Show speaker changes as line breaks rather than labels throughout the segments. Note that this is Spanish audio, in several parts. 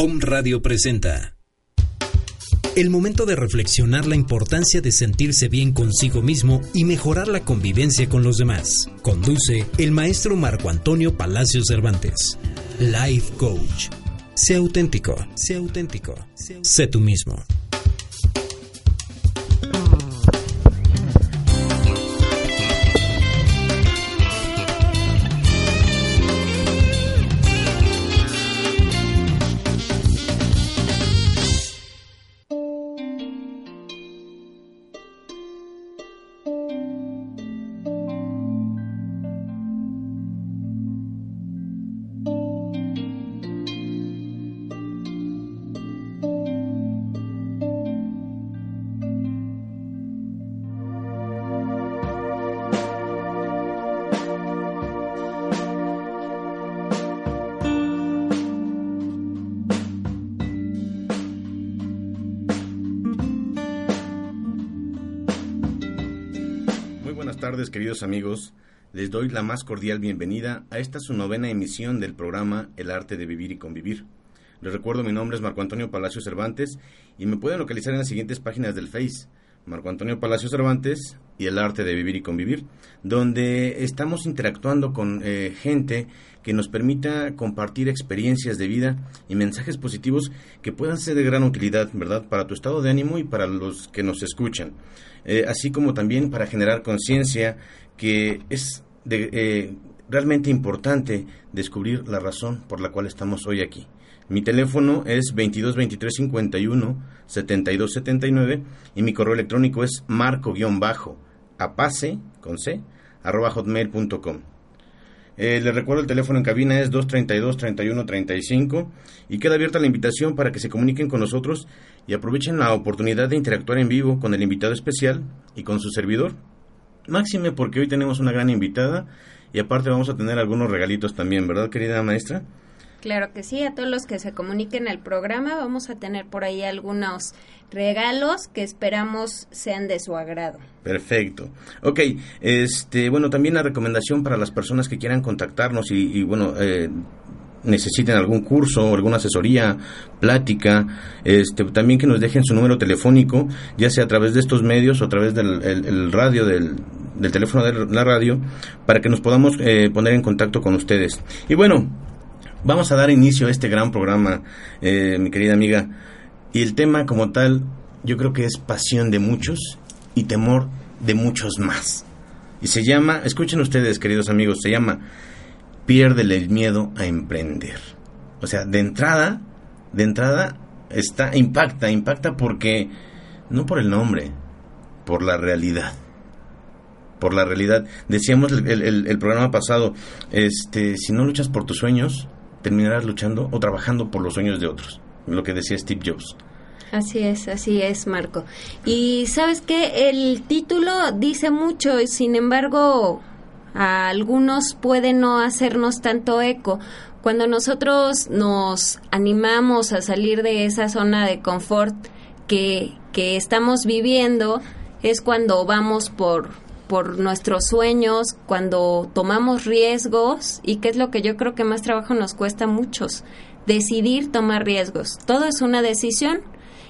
Om Radio presenta. El momento de reflexionar la importancia de sentirse bien consigo mismo y mejorar la convivencia con los demás. Conduce el maestro Marco Antonio Palacio Cervantes. Life Coach. Sé auténtico, sé auténtico, sé tú mismo.
Amigos. Les doy la más cordial bienvenida a esta su novena emisión del programa El arte de vivir y convivir. Les recuerdo, mi nombre es Marco Antonio Palacio Cervantes y me pueden localizar en las siguientes páginas del Face. Marco Antonio Palacio Cervantes y el arte de vivir y convivir, donde estamos interactuando con eh, gente que nos permita compartir experiencias de vida y mensajes positivos que puedan ser de gran utilidad, ¿verdad?, para tu estado de ánimo y para los que nos escuchan. Eh, así como también para generar conciencia que es eh, realmente importante descubrir la razón por la cual estamos hoy aquí. Mi teléfono es 22 23 51 72 79 y mi correo electrónico es marco-apase con c arroba hotmail.com. Eh, les recuerdo el teléfono en cabina es 232-3135 y queda abierta la invitación para que se comuniquen con nosotros y aprovechen la oportunidad de interactuar en vivo con el invitado especial y con su servidor. Máxime porque hoy tenemos una gran invitada y aparte vamos a tener algunos regalitos también, ¿verdad querida maestra?
Claro que sí, a todos los que se comuniquen al programa vamos a tener por ahí algunos regalos que esperamos sean de su agrado.
Perfecto. Ok, este, bueno, también la recomendación para las personas que quieran contactarnos y, bueno, eh, necesiten algún curso, alguna asesoría, plática, este, también que nos dejen su número telefónico, ya sea a través de estos medios o a través del radio, del, del, teléfono de la radio, para que nos podamos eh, poner en contacto con ustedes. Y bueno, Vamos a dar inicio a este gran programa, eh, mi querida amiga. Y el tema como tal, yo creo que es pasión de muchos y temor de muchos más. Y se llama, escuchen ustedes, queridos amigos, se llama Piérdele el miedo a emprender. O sea, de entrada, de entrada, está, impacta, impacta porque, no por el nombre, por la realidad por la realidad. Decíamos el, el, programa pasado, este, si no luchas por tus sueños, terminarás luchando o trabajando por los sueños de otros, lo que decía Steve Jobs.
Así es, así es, Marco. Y sabes que el título dice mucho, sin embargo, a algunos puede no hacernos tanto eco. Cuando nosotros nos animamos a salir de esa zona de confort que, que estamos viviendo, es cuando vamos por, por nuestros sueños, cuando tomamos riesgos y qué es lo que yo creo que más trabajo nos cuesta a muchos, decidir tomar riesgos. Todo es una decisión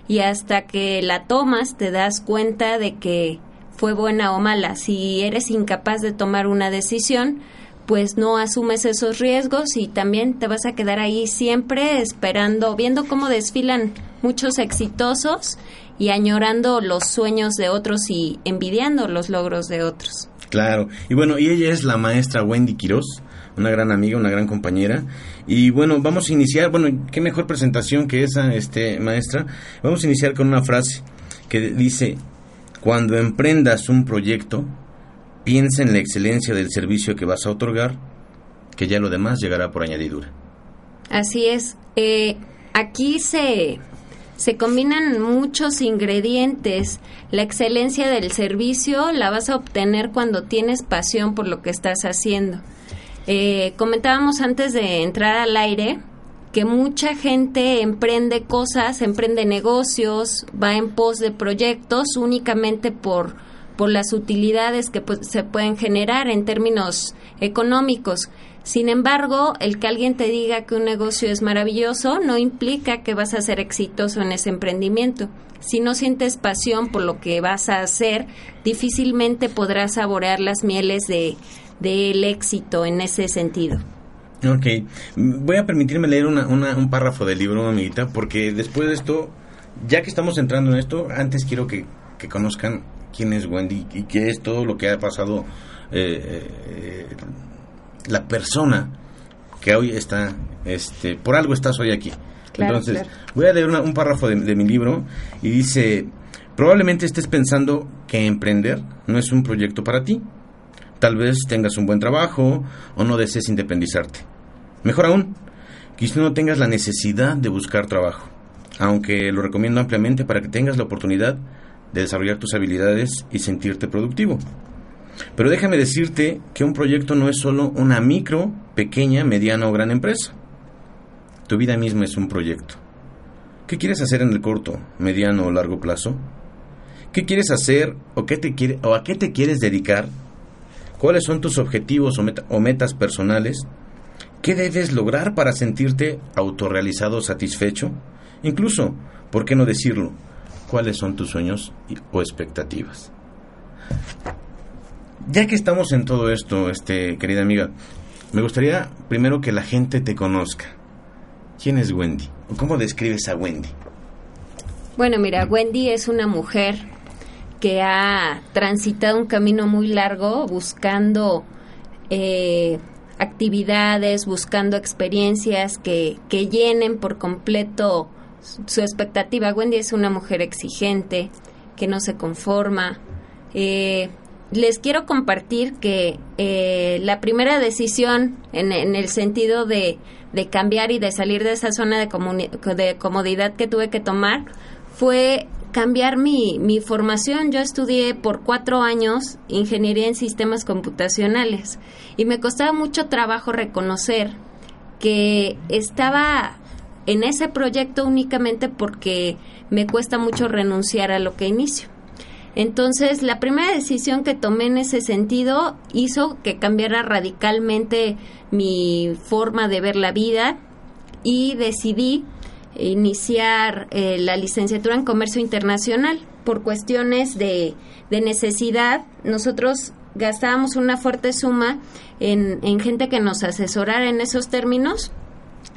y hasta que la tomas te das cuenta de que fue buena o mala. Si eres incapaz de tomar una decisión, pues no asumes esos riesgos y también te vas a quedar ahí siempre esperando, viendo cómo desfilan muchos exitosos y añorando los sueños de otros y envidiando los logros de otros.
Claro, y bueno, y ella es la maestra Wendy Quiroz, una gran amiga, una gran compañera. Y bueno, vamos a iniciar, bueno, qué mejor presentación que esa, este, maestra. Vamos a iniciar con una frase que dice, cuando emprendas un proyecto, piensa en la excelencia del servicio que vas a otorgar, que ya lo demás llegará por añadidura.
Así es. Eh, aquí se se combinan muchos ingredientes. La excelencia del servicio la vas a obtener cuando tienes pasión por lo que estás haciendo. Eh, comentábamos antes de entrar al aire que mucha gente emprende cosas, emprende negocios, va en pos de proyectos únicamente por, por las utilidades que pues, se pueden generar en términos económicos. Sin embargo, el que alguien te diga que un negocio es maravilloso no implica que vas a ser exitoso en ese emprendimiento. Si no sientes pasión por lo que vas a hacer, difícilmente podrás saborear las mieles de del éxito en ese sentido.
Ok, voy a permitirme leer un párrafo del libro, amiguita, porque después de esto, ya que estamos entrando en esto, antes quiero que, conozcan quién es Wendy y qué es todo lo que ha pasado eh, eh, la persona que hoy está, este, por algo estás hoy aquí. Entonces, voy a leer un párrafo de, mi libro y dice, probablemente estés pensando que emprender no es un proyecto para ti. Tal vez tengas un buen trabajo o no desees independizarte. Mejor aún, quizás no tengas la necesidad de buscar trabajo, aunque lo recomiendo ampliamente para que tengas la oportunidad de desarrollar tus habilidades y sentirte productivo. Pero déjame decirte que un proyecto no es solo una micro, pequeña, mediana o gran empresa. Tu vida misma es un proyecto. ¿Qué quieres hacer en el corto, mediano o largo plazo? ¿Qué quieres hacer o, qué te quiere, o a qué te quieres dedicar? ¿Cuáles son tus objetivos o metas personales? ¿Qué debes lograr para sentirte autorrealizado, satisfecho? Incluso, ¿por qué no decirlo? ¿Cuáles son tus sueños o expectativas? Ya que estamos en todo esto, este, querida amiga, me gustaría primero que la gente te conozca. ¿Quién es Wendy? ¿Cómo describes a Wendy?
Bueno, mira, Wendy es una mujer que ha transitado un camino muy largo buscando eh, actividades, buscando experiencias que, que llenen por completo su expectativa. Wendy es una mujer exigente, que no se conforma, eh, les quiero compartir que eh, la primera decisión en, el sentido de, cambiar y de salir de esa zona de, de comodidad que tuve que tomar fue cambiar mi, mi formación. Yo estudié por cuatro años ingeniería en sistemas computacionales y me costaba mucho trabajo reconocer que estaba en ese proyecto únicamente porque me cuesta mucho renunciar a lo que inicio. Entonces, la primera decisión que tomé en ese sentido hizo que cambiara radicalmente mi forma de ver la vida y decidí iniciar eh, la licenciatura en comercio internacional por cuestiones de, necesidad. Nosotros gastábamos una fuerte suma en, en, gente que nos asesorara en esos términos.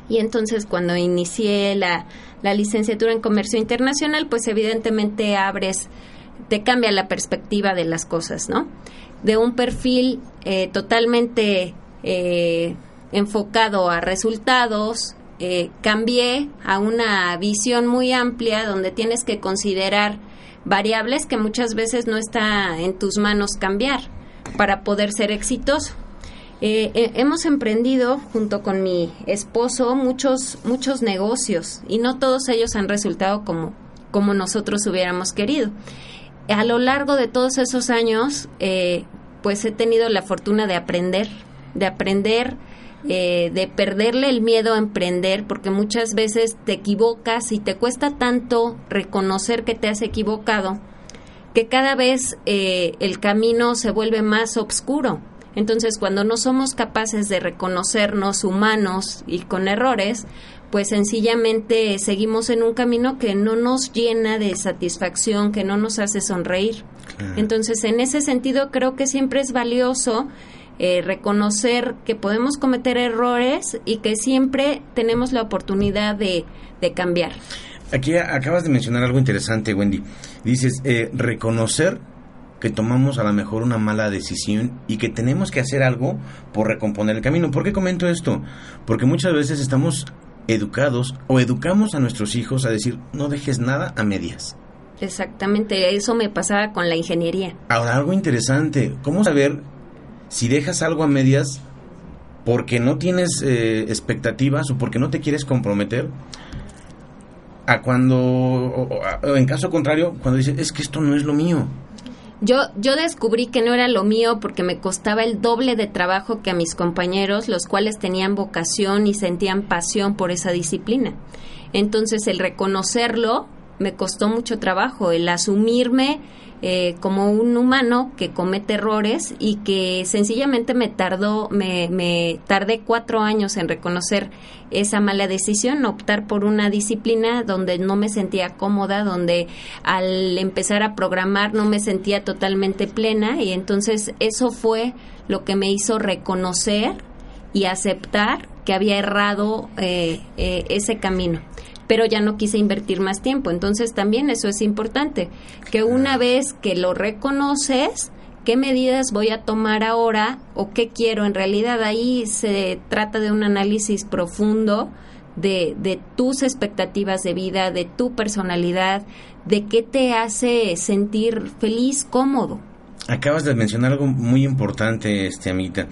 Y entonces cuando inicié la, la licenciatura en comercio internacional, pues evidentemente abres te cambia la perspectiva de las cosas, ¿no? De un perfil eh, totalmente eh, enfocado a resultados, eh, cambié a una visión muy amplia donde tienes que considerar variables que muchas veces no está en tus manos cambiar para poder ser exitoso. hemos emprendido junto con mi esposo muchos muchos negocios y no todos ellos han resultado como como nosotros hubiéramos querido a lo largo de todos esos años, eh, pues he tenido la fortuna de aprender, de aprender, eh, de perderle el miedo a emprender, porque muchas veces te equivocas y te cuesta tanto reconocer que te has equivocado, que cada vez eh, el camino se vuelve más oscuro. Entonces, cuando no somos capaces de reconocernos humanos y con errores, pues sencillamente seguimos en un camino que no nos llena de satisfacción, que no nos hace sonreír. Entonces, en ese sentido, creo que siempre es valioso eh, reconocer que podemos cometer errores y que siempre tenemos la oportunidad de, cambiar.
Aquí acabas de mencionar algo interesante, Wendy. Dices, eh, reconocer que tomamos a lo mejor una mala decisión y que tenemos que hacer algo por recomponer el camino. ¿Por qué comento esto? Porque muchas veces estamos educados o educamos a nuestros hijos a decir no dejes nada a medias.
Exactamente, eso me pasaba con la ingeniería.
Ahora, algo interesante, ¿cómo saber si dejas algo a medias porque no tienes eh, expectativas o porque no te quieres comprometer? A cuando, o en caso contrario, cuando dices, es que esto no es lo mío.
Yo, yo descubrí que no era lo mío porque me costaba el doble de trabajo que a mis compañeros, los cuales tenían vocación y sentían pasión por esa disciplina. Entonces el reconocerlo me costó mucho trabajo el asumirme eh, como un humano que comete errores y que sencillamente me tardó, me, me tardé cuatro años en reconocer esa mala decisión, optar por una disciplina donde no me sentía cómoda, donde al empezar a programar no me sentía totalmente plena y entonces eso fue lo que me hizo reconocer y aceptar que había errado eh, eh, ese camino pero ya no quise invertir más tiempo. Entonces también eso es importante, que una vez que lo reconoces, qué medidas voy a tomar ahora o qué quiero. En realidad ahí se trata de un análisis profundo de, de tus expectativas de vida, de tu personalidad, de qué te hace sentir feliz, cómodo.
Acabas de mencionar algo muy importante, este Amita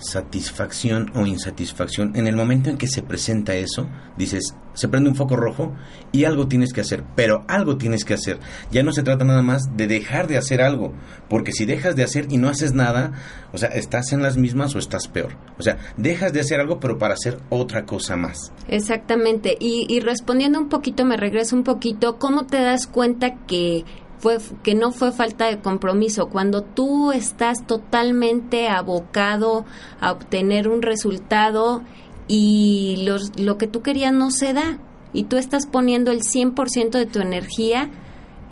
satisfacción o insatisfacción, en el momento en que se presenta eso, dices, se prende un foco rojo y algo tienes que hacer, pero algo tienes que hacer. Ya no se trata nada más de dejar de hacer algo, porque si dejas de hacer y no haces nada, o sea, estás en las mismas o estás peor. O sea, dejas de hacer algo, pero para hacer otra cosa más.
Exactamente. Y, y respondiendo un poquito, me regreso un poquito, ¿cómo te das cuenta que fue que no fue falta de compromiso. Cuando tú estás totalmente abocado a obtener un resultado y lo que tú querías no se da y tú estás poniendo el 100% de tu energía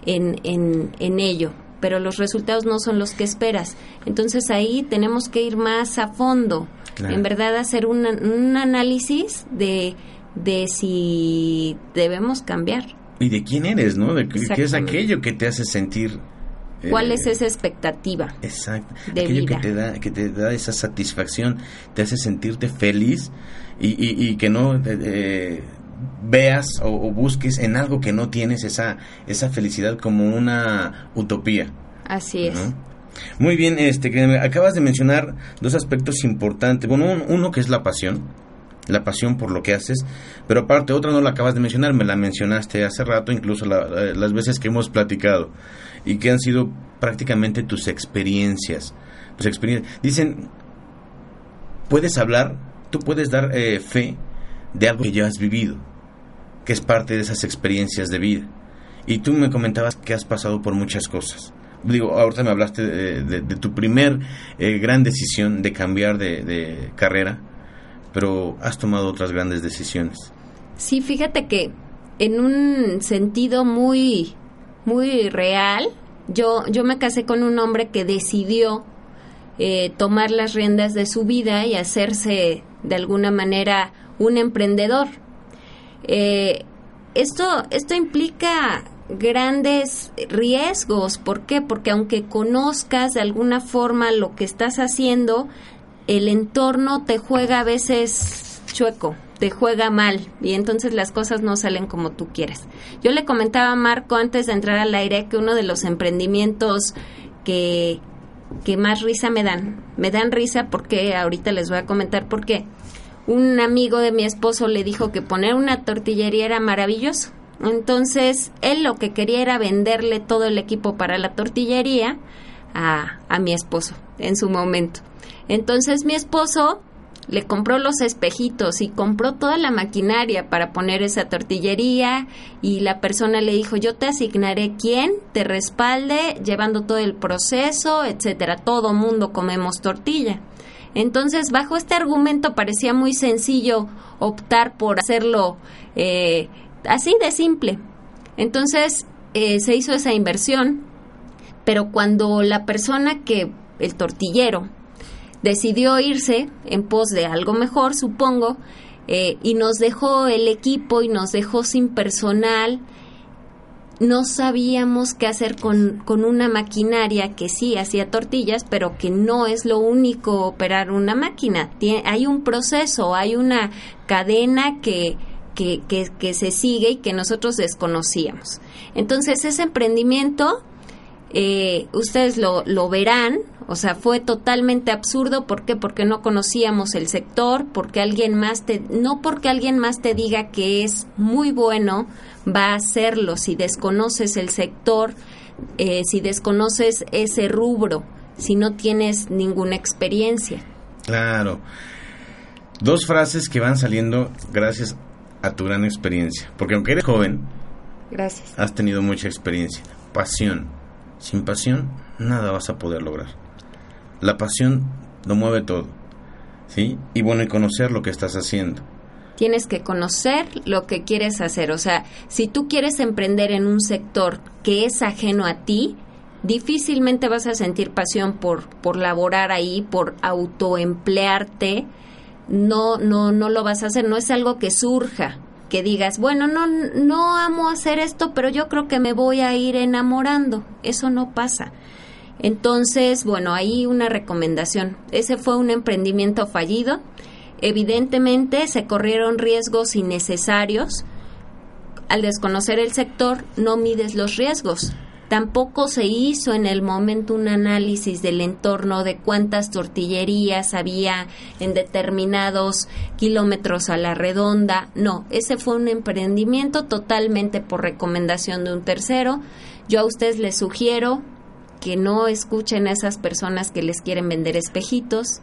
en, en, en ello, pero los resultados no son los que esperas. Entonces ahí tenemos que ir más a fondo, en verdad hacer un, un análisis de, de si debemos cambiar
y de quién eres, ¿no? De qué es aquello que te hace sentir
¿Cuál es eh, esa expectativa?
Exacto. Aquello que te da que te da esa satisfacción, te hace sentirte feliz y, y, que no eh, eh, veas o, busques en algo que no tienes esa esa felicidad como una utopía.
Así es.
Muy bien, este acabas de mencionar dos aspectos importantes. Bueno, uno que es la pasión la pasión por lo que haces, pero aparte otra no la acabas de mencionar, me la mencionaste hace rato, incluso las veces que hemos platicado, y que han sido prácticamente tus experiencias. Tus experiencias. Dicen, puedes hablar, tú puedes dar eh, fe de algo que ya has vivido, que es parte de esas experiencias de vida. Y tú me comentabas que has pasado por muchas cosas. Digo, ahorita me hablaste de, tu primer eh, gran decisión de cambiar de carrera pero has tomado otras grandes decisiones.
Sí, fíjate que en un sentido muy, muy real, yo, yo me casé con un hombre que decidió eh, tomar las riendas de su vida y hacerse de alguna manera un emprendedor. Eh, esto, esto implica grandes riesgos. ¿Por qué? Porque aunque conozcas de alguna forma lo que estás haciendo, el entorno te juega a veces chueco, te juega mal y entonces las cosas no salen como tú quieres. Yo le comentaba a Marco antes de entrar al aire que uno de los emprendimientos que, que más risa me dan, me dan risa porque ahorita les voy a comentar por qué. Un amigo de mi esposo le dijo que poner una tortillería era maravilloso. Entonces, él lo que quería era venderle todo el equipo para la tortillería a, a mi esposo en su momento. Entonces mi esposo le compró los espejitos y compró toda la maquinaria para poner esa tortillería y la persona le dijo yo te asignaré quien te respalde llevando todo el proceso, etcétera. Todo mundo comemos tortilla. Entonces, bajo este argumento parecía muy sencillo optar por hacerlo eh, así de simple. Entonces, eh, se hizo esa inversión, pero cuando la persona que, el tortillero, decidió irse en pos de algo mejor, supongo, eh, y nos dejó el equipo y nos dejó sin personal. No sabíamos qué hacer con, con una maquinaria que sí hacía tortillas, pero que no es lo único operar una máquina. hay un proceso, hay una cadena que, que, que, que se sigue y que nosotros desconocíamos. Entonces, ese emprendimiento eh, ustedes lo, lo verán, o sea, fue totalmente absurdo. ¿Por qué? Porque no conocíamos el sector, porque alguien más te, no porque alguien más te diga que es muy bueno, va a hacerlo. Si desconoces el sector, eh, si desconoces ese rubro, si no tienes ninguna experiencia.
Claro. Dos frases que van saliendo gracias a tu gran experiencia. Porque aunque eres joven,
Gracias.
Has tenido mucha experiencia. Pasión. Sin pasión, nada vas a poder lograr. La pasión lo mueve todo. ¿Sí? Y bueno, y conocer lo que estás haciendo.
Tienes que conocer lo que quieres hacer. O sea, si tú quieres emprender en un sector que es ajeno a ti, difícilmente vas a sentir pasión por, por laborar ahí, por autoemplearte. No, no, no lo vas a hacer. No es algo que surja que digas, bueno, no, no amo hacer esto, pero yo creo que me voy a ir enamorando. Eso no pasa. Entonces, bueno, ahí una recomendación. Ese fue un emprendimiento fallido. Evidentemente se corrieron riesgos innecesarios. Al desconocer el sector, no mides los riesgos. Tampoco se hizo en el momento un análisis del entorno de cuántas tortillerías había en determinados kilómetros a la redonda. No, ese fue un emprendimiento totalmente por recomendación de un tercero. Yo a ustedes les sugiero que no escuchen a esas personas que les quieren vender espejitos,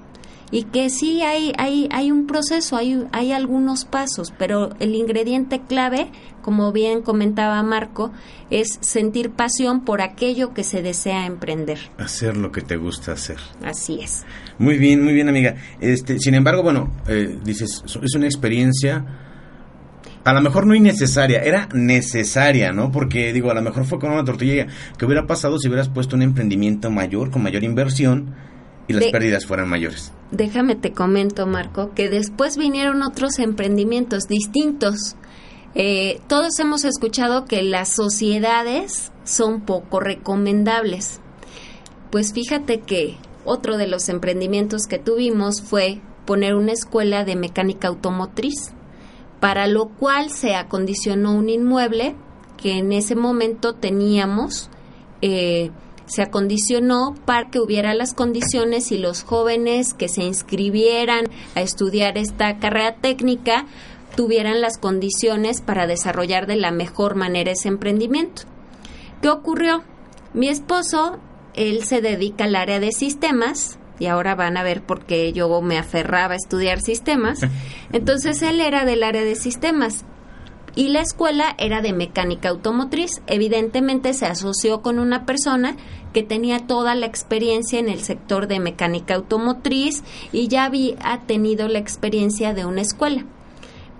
y que sí hay, hay, hay un proceso, hay, hay algunos pasos, pero el ingrediente clave, como bien comentaba Marco, es sentir pasión por aquello que se desea emprender.
Hacer lo que te gusta hacer.
Así es.
Muy bien, muy bien amiga. Este, sin embargo, bueno, eh, dices, es una experiencia a lo mejor no innecesaria, era necesaria, ¿no? Porque digo, a lo mejor fue con una tortilla que hubiera pasado si hubieras puesto un emprendimiento mayor, con mayor inversión y las pérdidas fueran mayores.
Déjame te comento, Marco, que después vinieron otros emprendimientos distintos. Eh, todos hemos escuchado que las sociedades son poco recomendables. Pues fíjate que otro de los emprendimientos que tuvimos fue poner una escuela de mecánica automotriz, para lo cual se acondicionó un inmueble que en ese momento teníamos eh, se acondicionó para que hubiera las condiciones y los jóvenes que se inscribieran a estudiar esta carrera técnica tuvieran las condiciones para desarrollar de la mejor manera ese emprendimiento. ¿Qué ocurrió? Mi esposo, él se dedica al área de sistemas, y ahora van a ver por qué yo me aferraba a estudiar sistemas. Entonces él era del área de sistemas y la escuela era de mecánica automotriz. Evidentemente se asoció con una persona que tenía toda la experiencia en el sector de mecánica automotriz y ya había tenido la experiencia de una escuela.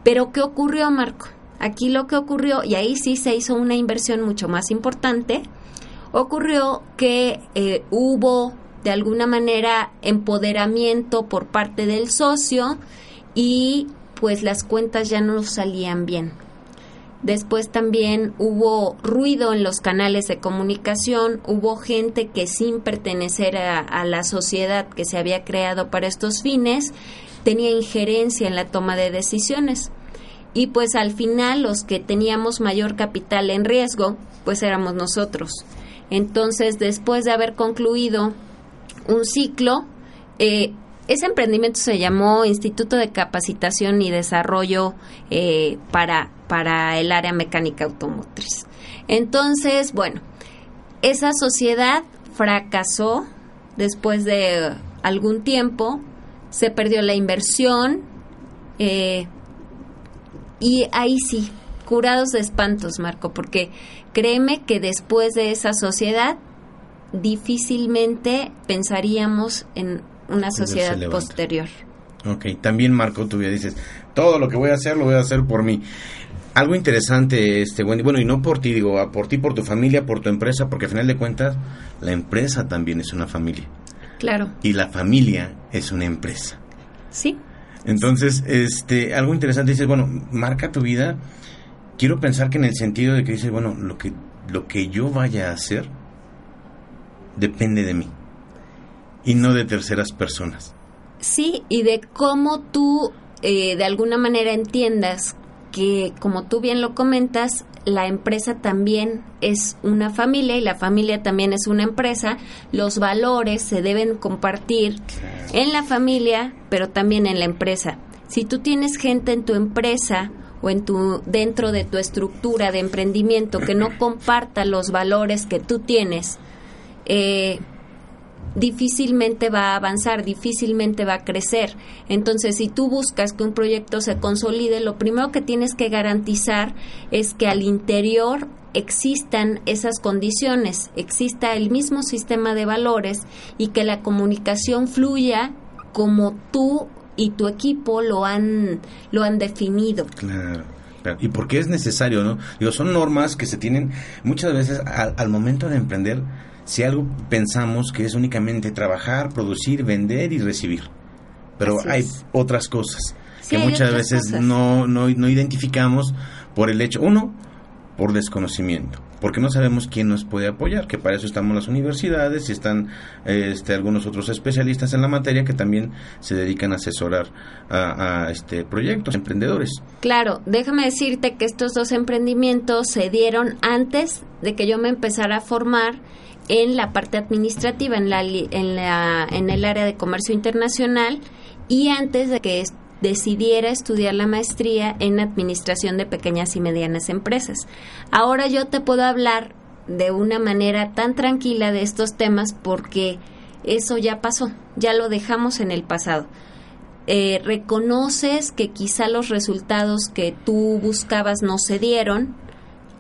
Pero ¿qué ocurrió, Marco? Aquí lo que ocurrió, y ahí sí se hizo una inversión mucho más importante, ocurrió que eh, hubo de alguna manera empoderamiento por parte del socio y pues las cuentas ya no salían bien. Después también hubo ruido en los canales de comunicación, hubo gente que sin pertenecer a, la sociedad que se había creado para estos fines, tenía injerencia en la toma de decisiones. Y pues al final los que teníamos mayor capital en riesgo, pues éramos nosotros. Entonces, después de haber concluido un ciclo, eh, ese emprendimiento se llamó Instituto de Capacitación y Desarrollo eh, para para el área mecánica automotriz. Entonces, bueno, esa sociedad fracasó después de algún tiempo, se perdió la inversión eh, y ahí sí, curados de espantos, Marco, porque créeme que después de esa sociedad difícilmente pensaríamos en una sociedad posterior.
Ok, también Marco, tú ya dices, todo lo que voy a hacer lo voy a hacer por mí. Algo interesante, este, bueno, y no por ti, digo, por ti, por tu familia, por tu empresa, porque al final de cuentas, la empresa también es una familia.
Claro.
Y la familia es una empresa.
Sí.
Entonces, este, algo interesante, dices, bueno, marca tu vida. Quiero pensar que en el sentido de que dices, bueno, lo que, lo que yo vaya a hacer depende de mí y no de terceras personas.
Sí, y de cómo tú eh, de alguna manera entiendas que, como tú bien lo comentas, la empresa también es una familia y la familia también es una empresa. Los valores se deben compartir en la familia, pero también en la empresa. Si tú tienes gente en tu empresa o en tu dentro de tu estructura de emprendimiento que no comparta los valores que tú tienes, eh, difícilmente va a avanzar, difícilmente va a crecer. Entonces, si tú buscas que un proyecto se consolide, lo primero que tienes que garantizar es que al interior existan esas condiciones, exista el mismo sistema de valores y que la comunicación fluya como tú y tu equipo lo han lo han definido.
Claro. Y por qué es necesario, ¿no? Digo, son normas que se tienen muchas veces al momento de emprender si algo pensamos que es únicamente trabajar, producir, vender y recibir. Pero hay otras cosas que muchas veces No, no, no identificamos por el hecho, uno, por desconocimiento, porque no sabemos quién nos puede apoyar, que para eso estamos las universidades y están este, algunos otros especialistas en la materia que también se dedican a asesorar a, a este proyectos, emprendedores.
Claro, déjame decirte que estos dos emprendimientos se dieron antes de que yo me empezara a formar en la parte administrativa, en, la, en, la, en el área de comercio internacional y antes de que decidiera estudiar la maestría en administración de pequeñas y medianas empresas. Ahora yo te puedo hablar de una manera tan tranquila de estos temas porque eso ya pasó, ya lo dejamos en el pasado. Eh, reconoces que quizá los resultados que tú buscabas no se dieron,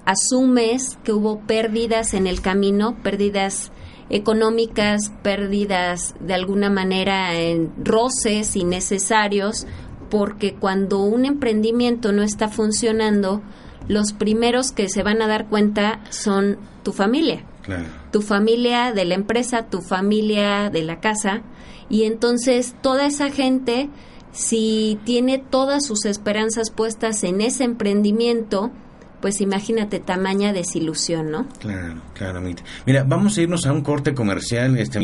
asumes que hubo pérdidas en el camino, pérdidas económicas, pérdidas de alguna manera en roces innecesarios, porque cuando un emprendimiento no está funcionando, los primeros que se van a dar cuenta son tu familia. Tu familia de la empresa, tu familia de la casa. Y entonces toda esa gente, si tiene todas sus esperanzas puestas en ese emprendimiento, pues imagínate tamaña desilusión, ¿no?
Claro, claro, Mira, vamos a irnos a un corte comercial, este,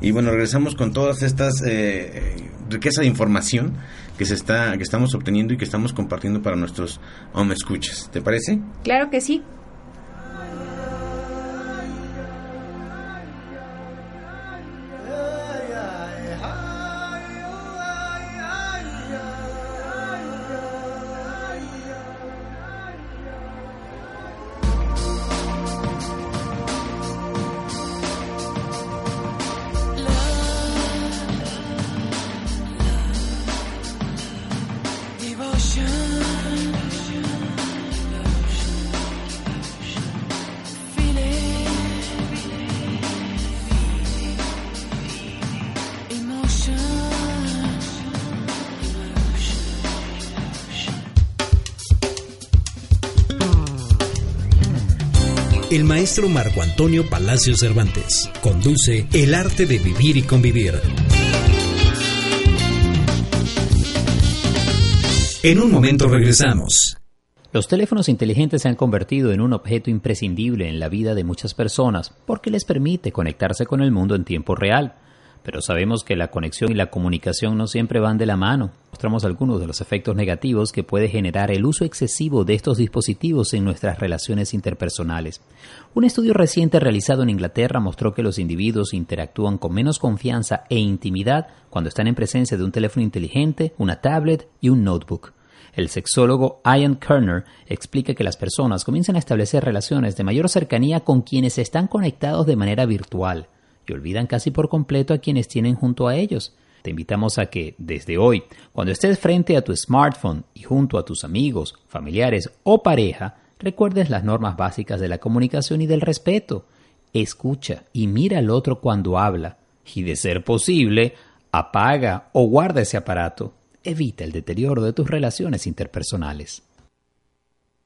y bueno, regresamos con todas estas eh, riqueza de información que se está, que estamos obteniendo y que estamos compartiendo para nuestros home escuchas. ¿Te parece?
Claro que sí.
El maestro Marco Antonio Palacio Cervantes. Conduce El arte de vivir y convivir. En un momento regresamos.
Los teléfonos inteligentes se han convertido en un objeto imprescindible en la vida de muchas personas porque les permite conectarse con el mundo en tiempo real pero sabemos que la conexión y la comunicación no siempre van de la mano. Mostramos algunos de los efectos negativos que puede generar el uso excesivo de estos dispositivos en nuestras relaciones interpersonales. Un estudio reciente realizado en Inglaterra mostró que los individuos interactúan con menos confianza e intimidad cuando están en presencia de un teléfono inteligente, una tablet y un notebook. El sexólogo Ian Kerner explica que las personas comienzan a establecer relaciones de mayor cercanía con quienes están conectados de manera virtual y olvidan casi por completo a quienes tienen junto a ellos. Te invitamos a que, desde hoy, cuando estés frente a tu smartphone y junto a tus amigos, familiares o pareja, recuerdes las normas básicas de la comunicación y del respeto. Escucha y mira al otro cuando habla y, de ser posible, apaga o guarda ese aparato. Evita el deterioro de tus relaciones interpersonales.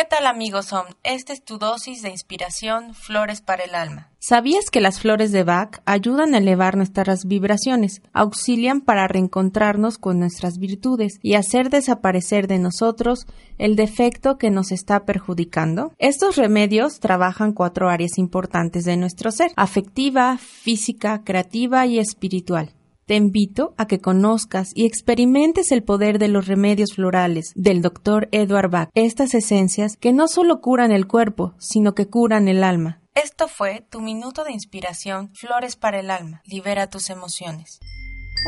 ¿Qué tal amigos Om? Esta es tu dosis de inspiración, flores para el alma.
¿Sabías que las flores de Bach ayudan a elevar nuestras vibraciones, auxilian para reencontrarnos con nuestras virtudes y hacer desaparecer de nosotros el defecto que nos está perjudicando? Estos remedios trabajan cuatro áreas importantes de nuestro ser, afectiva, física, creativa y espiritual. Te invito a que conozcas y experimentes el poder de los remedios florales del Dr. Edward Bach, estas esencias que no solo curan el cuerpo, sino que curan el alma.
Esto fue tu minuto de inspiración, Flores para el alma. Libera tus emociones.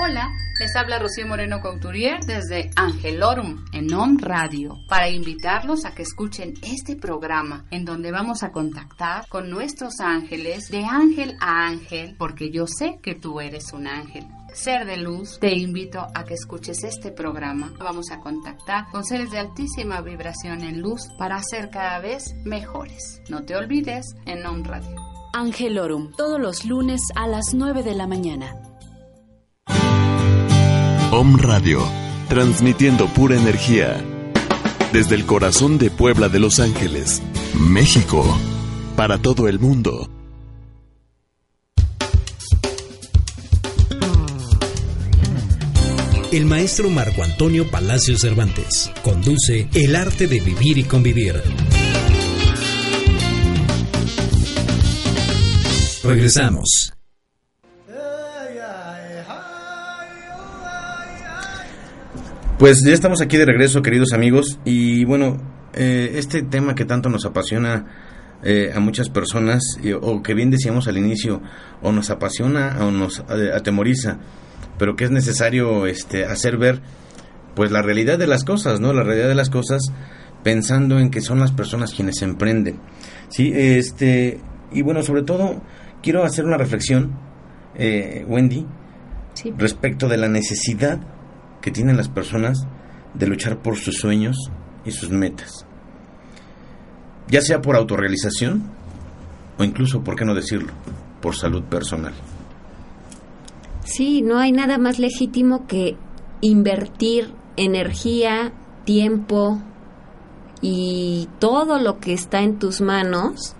Hola, les habla Rocío Moreno Couturier desde Angelorum en OM Radio para invitarlos a que escuchen este programa en donde vamos a contactar con nuestros ángeles de ángel a ángel porque yo sé que tú eres un ángel. Ser de luz, te invito a que escuches este programa. Vamos a contactar con seres de altísima vibración en luz para ser cada vez mejores. No te olvides en OM Radio.
Angelorum, todos los lunes a las 9 de la mañana.
Om Radio, transmitiendo pura energía. Desde el corazón de Puebla de Los Ángeles, México, para todo el mundo.
El maestro Marco Antonio Palacio Cervantes conduce El arte de vivir y convivir. Regresamos.
Pues ya estamos aquí de regreso, queridos amigos, y bueno, eh, este tema que tanto nos apasiona eh, a muchas personas, o que bien decíamos al inicio, o nos apasiona o nos eh, atemoriza, pero que es necesario este, hacer ver, pues la realidad de las cosas, ¿no? La realidad de las cosas pensando en que son las personas quienes emprenden, ¿sí? Este, y bueno, sobre todo, quiero hacer una reflexión, Wendy, respecto de la necesidad que tienen las personas de luchar por sus sueños y sus metas. Ya sea por autorrealización o incluso, ¿por qué no decirlo?, por salud personal.
Sí, no hay nada más legítimo que invertir energía, tiempo y todo lo que está en tus manos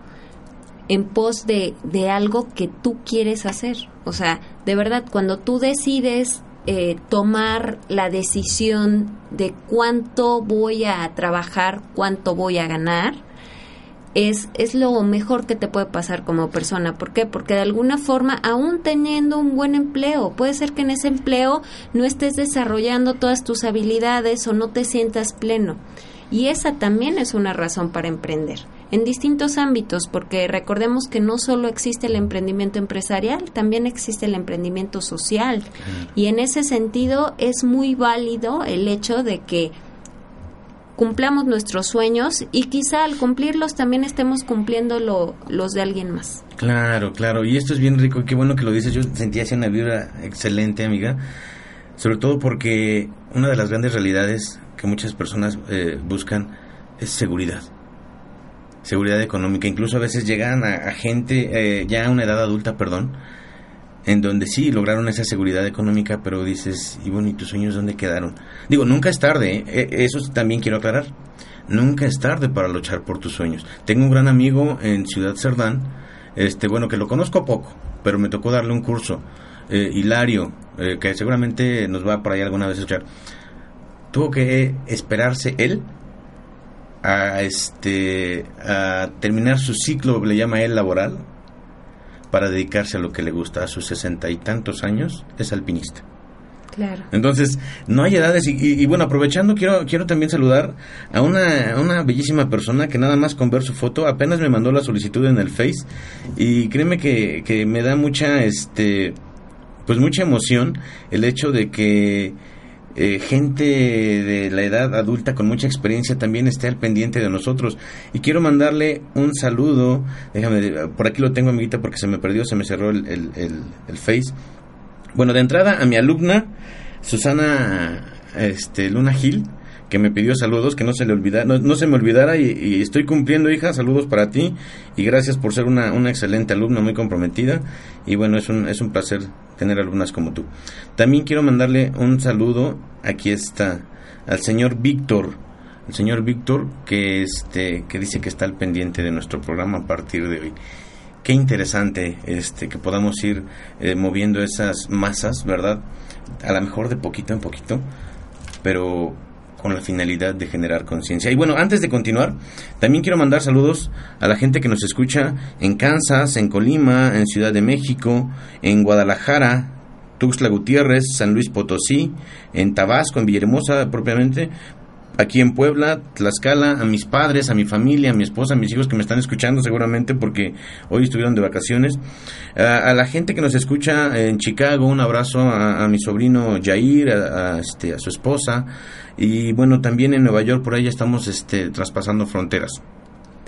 en pos de, de algo que tú quieres hacer. O sea, de verdad, cuando tú decides eh, tomar la decisión de cuánto voy a trabajar, cuánto voy a ganar, es, es lo mejor que te puede pasar como persona. ¿Por qué? Porque de alguna forma, aún teniendo un buen empleo, puede ser que en ese empleo no estés desarrollando todas tus habilidades o no te sientas pleno. Y esa también es una razón para emprender en distintos ámbitos, porque recordemos que no solo existe el emprendimiento empresarial, también existe el emprendimiento social. Y en ese sentido es muy válido el hecho de que cumplamos nuestros sueños y quizá al cumplirlos también estemos cumpliendo los de alguien más.
Claro, claro, y esto es bien rico, qué bueno que lo dices, yo sentía así una vibra excelente, amiga, sobre todo porque una de las grandes realidades que muchas personas eh, buscan es seguridad seguridad económica. Incluso a veces llegan a, gente eh, ya a una edad adulta, perdón, en donde sí lograron esa seguridad económica, pero dices, y bueno, ¿y tus sueños dónde quedaron? Digo, nunca es tarde, ¿eh? E, eso también quiero aclarar. Nunca es tarde para luchar por tus sueños. Tengo un gran amigo en Ciudad Cerdán, este, bueno, que lo conozco poco, pero me tocó darle un curso. Eh, Hilario, que seguramente nos va por ahí alguna vez a escuchar. Tuvo que esperarse él a este a terminar su ciclo le llama él laboral para dedicarse a lo que le gusta a sus sesenta y tantos años es alpinista
Claro.
Entonces, no hay edades. Y, bueno, aprovechando, quiero, quiero también saludar a una, una bellísima persona que nada más con ver su foto apenas me mandó la solicitud en el Face. Y créeme que, que me da mucha, este, pues mucha emoción el hecho de que eh, gente de la edad adulta con mucha experiencia también esté al pendiente de nosotros. Y quiero mandarle un saludo, déjame, por aquí lo tengo amiguita porque se me perdió, se me cerró el, el, face. Bueno, de entrada a mi alumna, Susana este, Luna Gil, que me pidió saludos, que no se le olvida, no, se me olvidara y, estoy cumpliendo, hija, saludos para ti y gracias por ser una, una excelente alumna, muy comprometida y bueno, es un, es un placer tener alumnas como tú. También quiero mandarle un saludo, aquí está, al señor Víctor, el señor Víctor que, este, que dice que está al pendiente de nuestro programa a partir de hoy qué interesante este que podamos ir eh, moviendo esas masas, ¿verdad? A lo mejor de poquito en poquito, pero con la finalidad de generar conciencia. Y bueno, antes de continuar, también quiero mandar saludos a la gente que nos escucha en Kansas, en Colima, en Ciudad de México, en Guadalajara, Tuxtla Gutiérrez, San Luis Potosí, en Tabasco, en Villahermosa propiamente, aquí en Puebla, Tlaxcala, a mis padres, a mi familia, a mi esposa, a mis hijos que me están escuchando seguramente porque hoy estuvieron de vacaciones, a, la gente que nos escucha en Chicago, un abrazo a, mi sobrino Jair, a, este, a su esposa, y bueno, también en Nueva York por ahí ya estamos este, traspasando fronteras.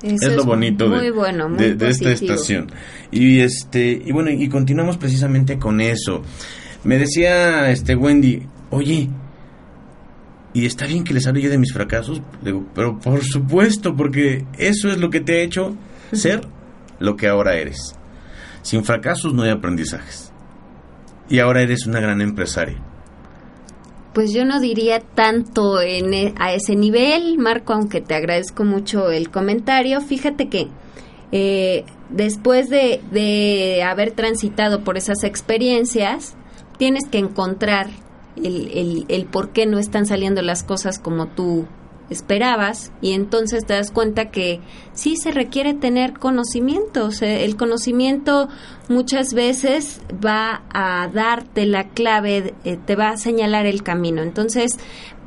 es lo bonito de, de, esta estación. Y este y bueno, y continuamos precisamente con eso. Me decía este Wendy, "Oye, y está bien que les hable yo de mis fracasos, digo, pero por supuesto, porque eso es lo que te ha hecho ser lo que ahora eres. Sin fracasos no hay aprendizajes. Y ahora eres una gran empresaria.
Pues yo no diría tanto en, e, a ese nivel, Marco, aunque te agradezco mucho el comentario. Fíjate que eh, después de, de haber transitado por esas experiencias, tienes que encontrar el, el, por qué no están saliendo las cosas como tú esperabas y entonces te das cuenta que sí se requiere tener conocimiento. el conocimiento muchas veces va a darte la clave, eh, te va a señalar el camino. Entonces,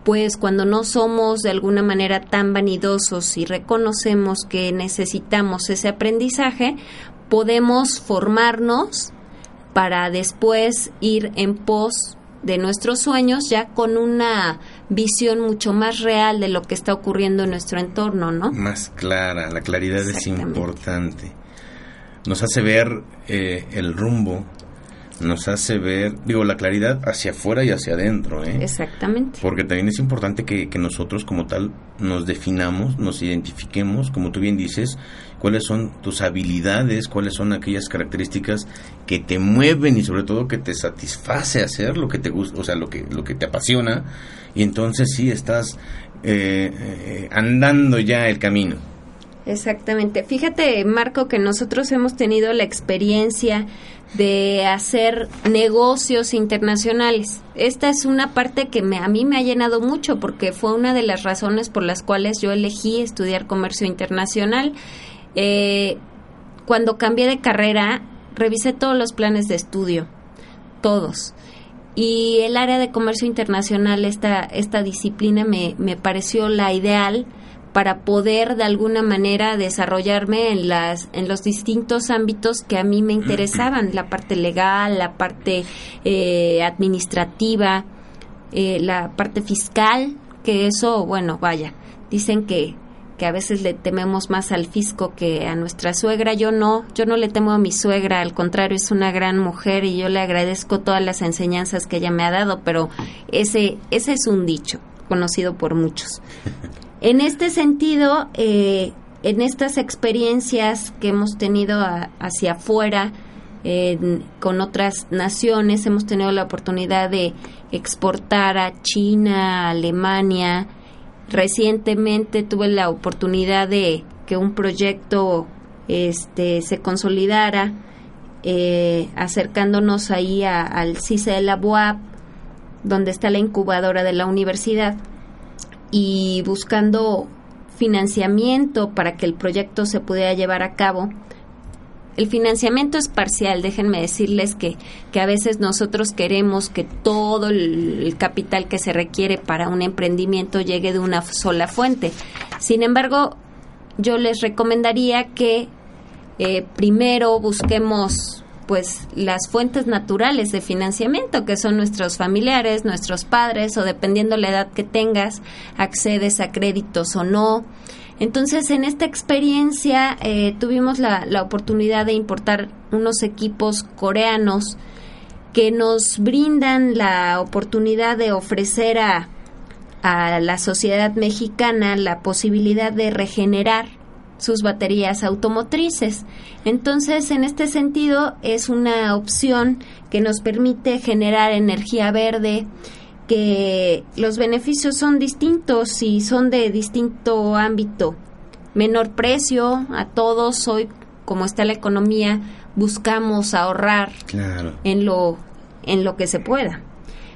pues cuando no somos de alguna manera tan vanidosos y reconocemos que necesitamos ese aprendizaje, podemos formarnos para después ir en pos de nuestros sueños ya con una visión mucho más real de lo que está ocurriendo en nuestro entorno, ¿no?
Más clara, la claridad es importante. Nos hace ver eh, el rumbo, nos hace ver, digo, la claridad hacia afuera y hacia adentro, ¿eh?
Exactamente.
Porque también es importante que, que nosotros como tal nos definamos, nos identifiquemos, como tú bien dices, cuáles son tus habilidades, cuáles son aquellas características que te mueven y sobre todo que te satisface hacer lo que te gusta, o sea, lo que, lo que te apasiona, y entonces sí estás eh, eh, andando ya el camino.
Exactamente. Fíjate, Marco, que nosotros hemos tenido la experiencia de hacer negocios internacionales. Esta es una parte que me, a mí me ha llenado mucho porque fue una de las razones por las cuales yo elegí estudiar comercio internacional eh, cuando cambié de carrera, revisé todos los planes de estudio, todos. Y el área de comercio internacional, esta, esta disciplina me, me pareció la ideal para poder de alguna manera desarrollarme en las en los distintos ámbitos que a mí me interesaban la parte legal la parte eh, administrativa eh, la parte fiscal que eso bueno vaya dicen que que a veces le tememos más al fisco que a nuestra suegra. Yo no, yo no le temo a mi suegra, al contrario, es una gran mujer y yo le agradezco todas las enseñanzas que ella me ha dado, pero ese, ese es un dicho conocido por muchos. En este sentido, eh, en estas experiencias que hemos tenido hacia afuera, con otras naciones, hemos tenido la oportunidad de exportar a China, a Alemania, Recientemente tuve la oportunidad de que un proyecto este, se consolidara, eh, acercándonos ahí al CISE de la BUAP, donde está la incubadora de la universidad, y buscando financiamiento para que el proyecto se pudiera llevar a cabo el financiamiento es parcial, déjenme decirles que, que a veces nosotros queremos que todo el, capital que se requiere para un emprendimiento llegue de una sola fuente. Sin embargo, yo les recomendaría que eh, primero busquemos pues las fuentes naturales de financiamiento que son nuestros familiares, nuestros padres o dependiendo la edad que tengas, accedes a créditos o no. Entonces, en esta experiencia eh, tuvimos la, la, oportunidad de importar unos equipos coreanos que nos brindan la oportunidad de ofrecer a, a la sociedad mexicana la posibilidad de regenerar sus baterías automotrices. Entonces, en este sentido, es una opción que nos permite generar energía verde que los beneficios son distintos y son de distinto ámbito. Menor precio a todos, hoy como está la economía, buscamos ahorrar en lo en lo que se pueda.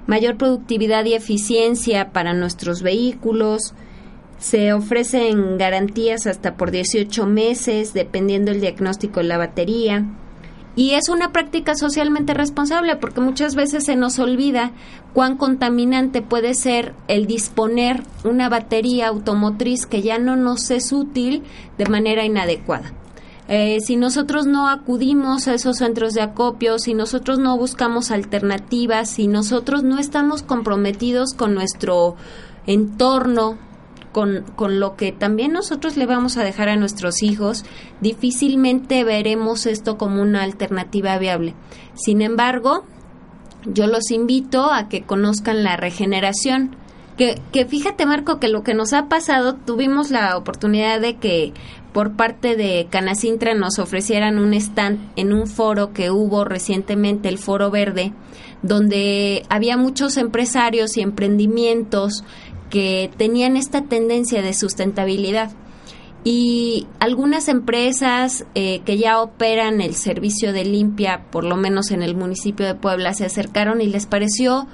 Mayor productividad y eficiencia para nuestros vehículos. Se ofrecen garantías hasta por 18 meses, dependiendo el diagnóstico de la batería y es una práctica socialmente responsable porque muchas veces se nos olvida cuán contaminante puede ser el disponer una batería automotriz que ya no nos es útil de manera inadecuada. Eh, si nosotros no acudimos a esos centros de acopio, si nosotros no buscamos alternativas, si nosotros no estamos comprometidos con nuestro entorno, con, con, lo que también nosotros le vamos a dejar a nuestros hijos, difícilmente veremos esto como una alternativa viable. Sin embargo, yo los invito a que conozcan la regeneración. Que, que fíjate, Marco, que lo que nos ha pasado, tuvimos la oportunidad de que por parte de Canacintra nos ofrecieran un stand en un foro que hubo recientemente, el Foro Verde, donde había muchos empresarios y emprendimientos que tenían esta tendencia de sustentabilidad. Y algunas empresas eh, que ya operan el servicio de limpia, por lo menos en el municipio de Puebla, se acercaron y les pareció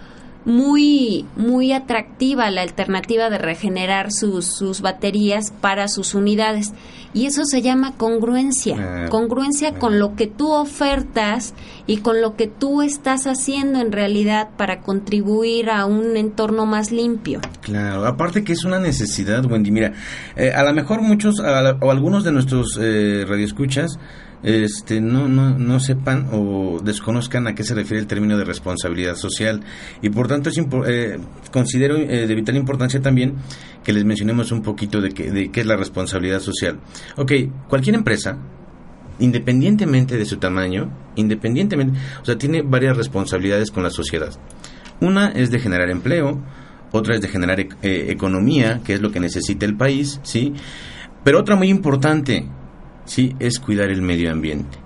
muy, muy atractiva la alternativa de regenerar sus, sus baterías para sus unidades. Y eso se llama congruencia. Ah, congruencia con ah. lo que tú ofertas y con lo que tú estás haciendo en realidad para contribuir a un entorno más limpio.
Claro, aparte que es una necesidad, Wendy. Mira, eh, a lo mejor muchos o algunos de nuestros eh, radioescuchas este, no, no, no sepan o desconozcan a qué se refiere el término de responsabilidad social y por tanto es eh, considero eh, de vital importancia también que les mencionemos un poquito de, que, de qué es la responsabilidad social. Ok, cualquier empresa, independientemente de su tamaño, independientemente, o sea, tiene varias responsabilidades con la sociedad. Una es de generar empleo, otra es de generar eh, economía, que es lo que necesita el país, ¿sí? Pero otra muy importante, sí es cuidar el medio ambiente.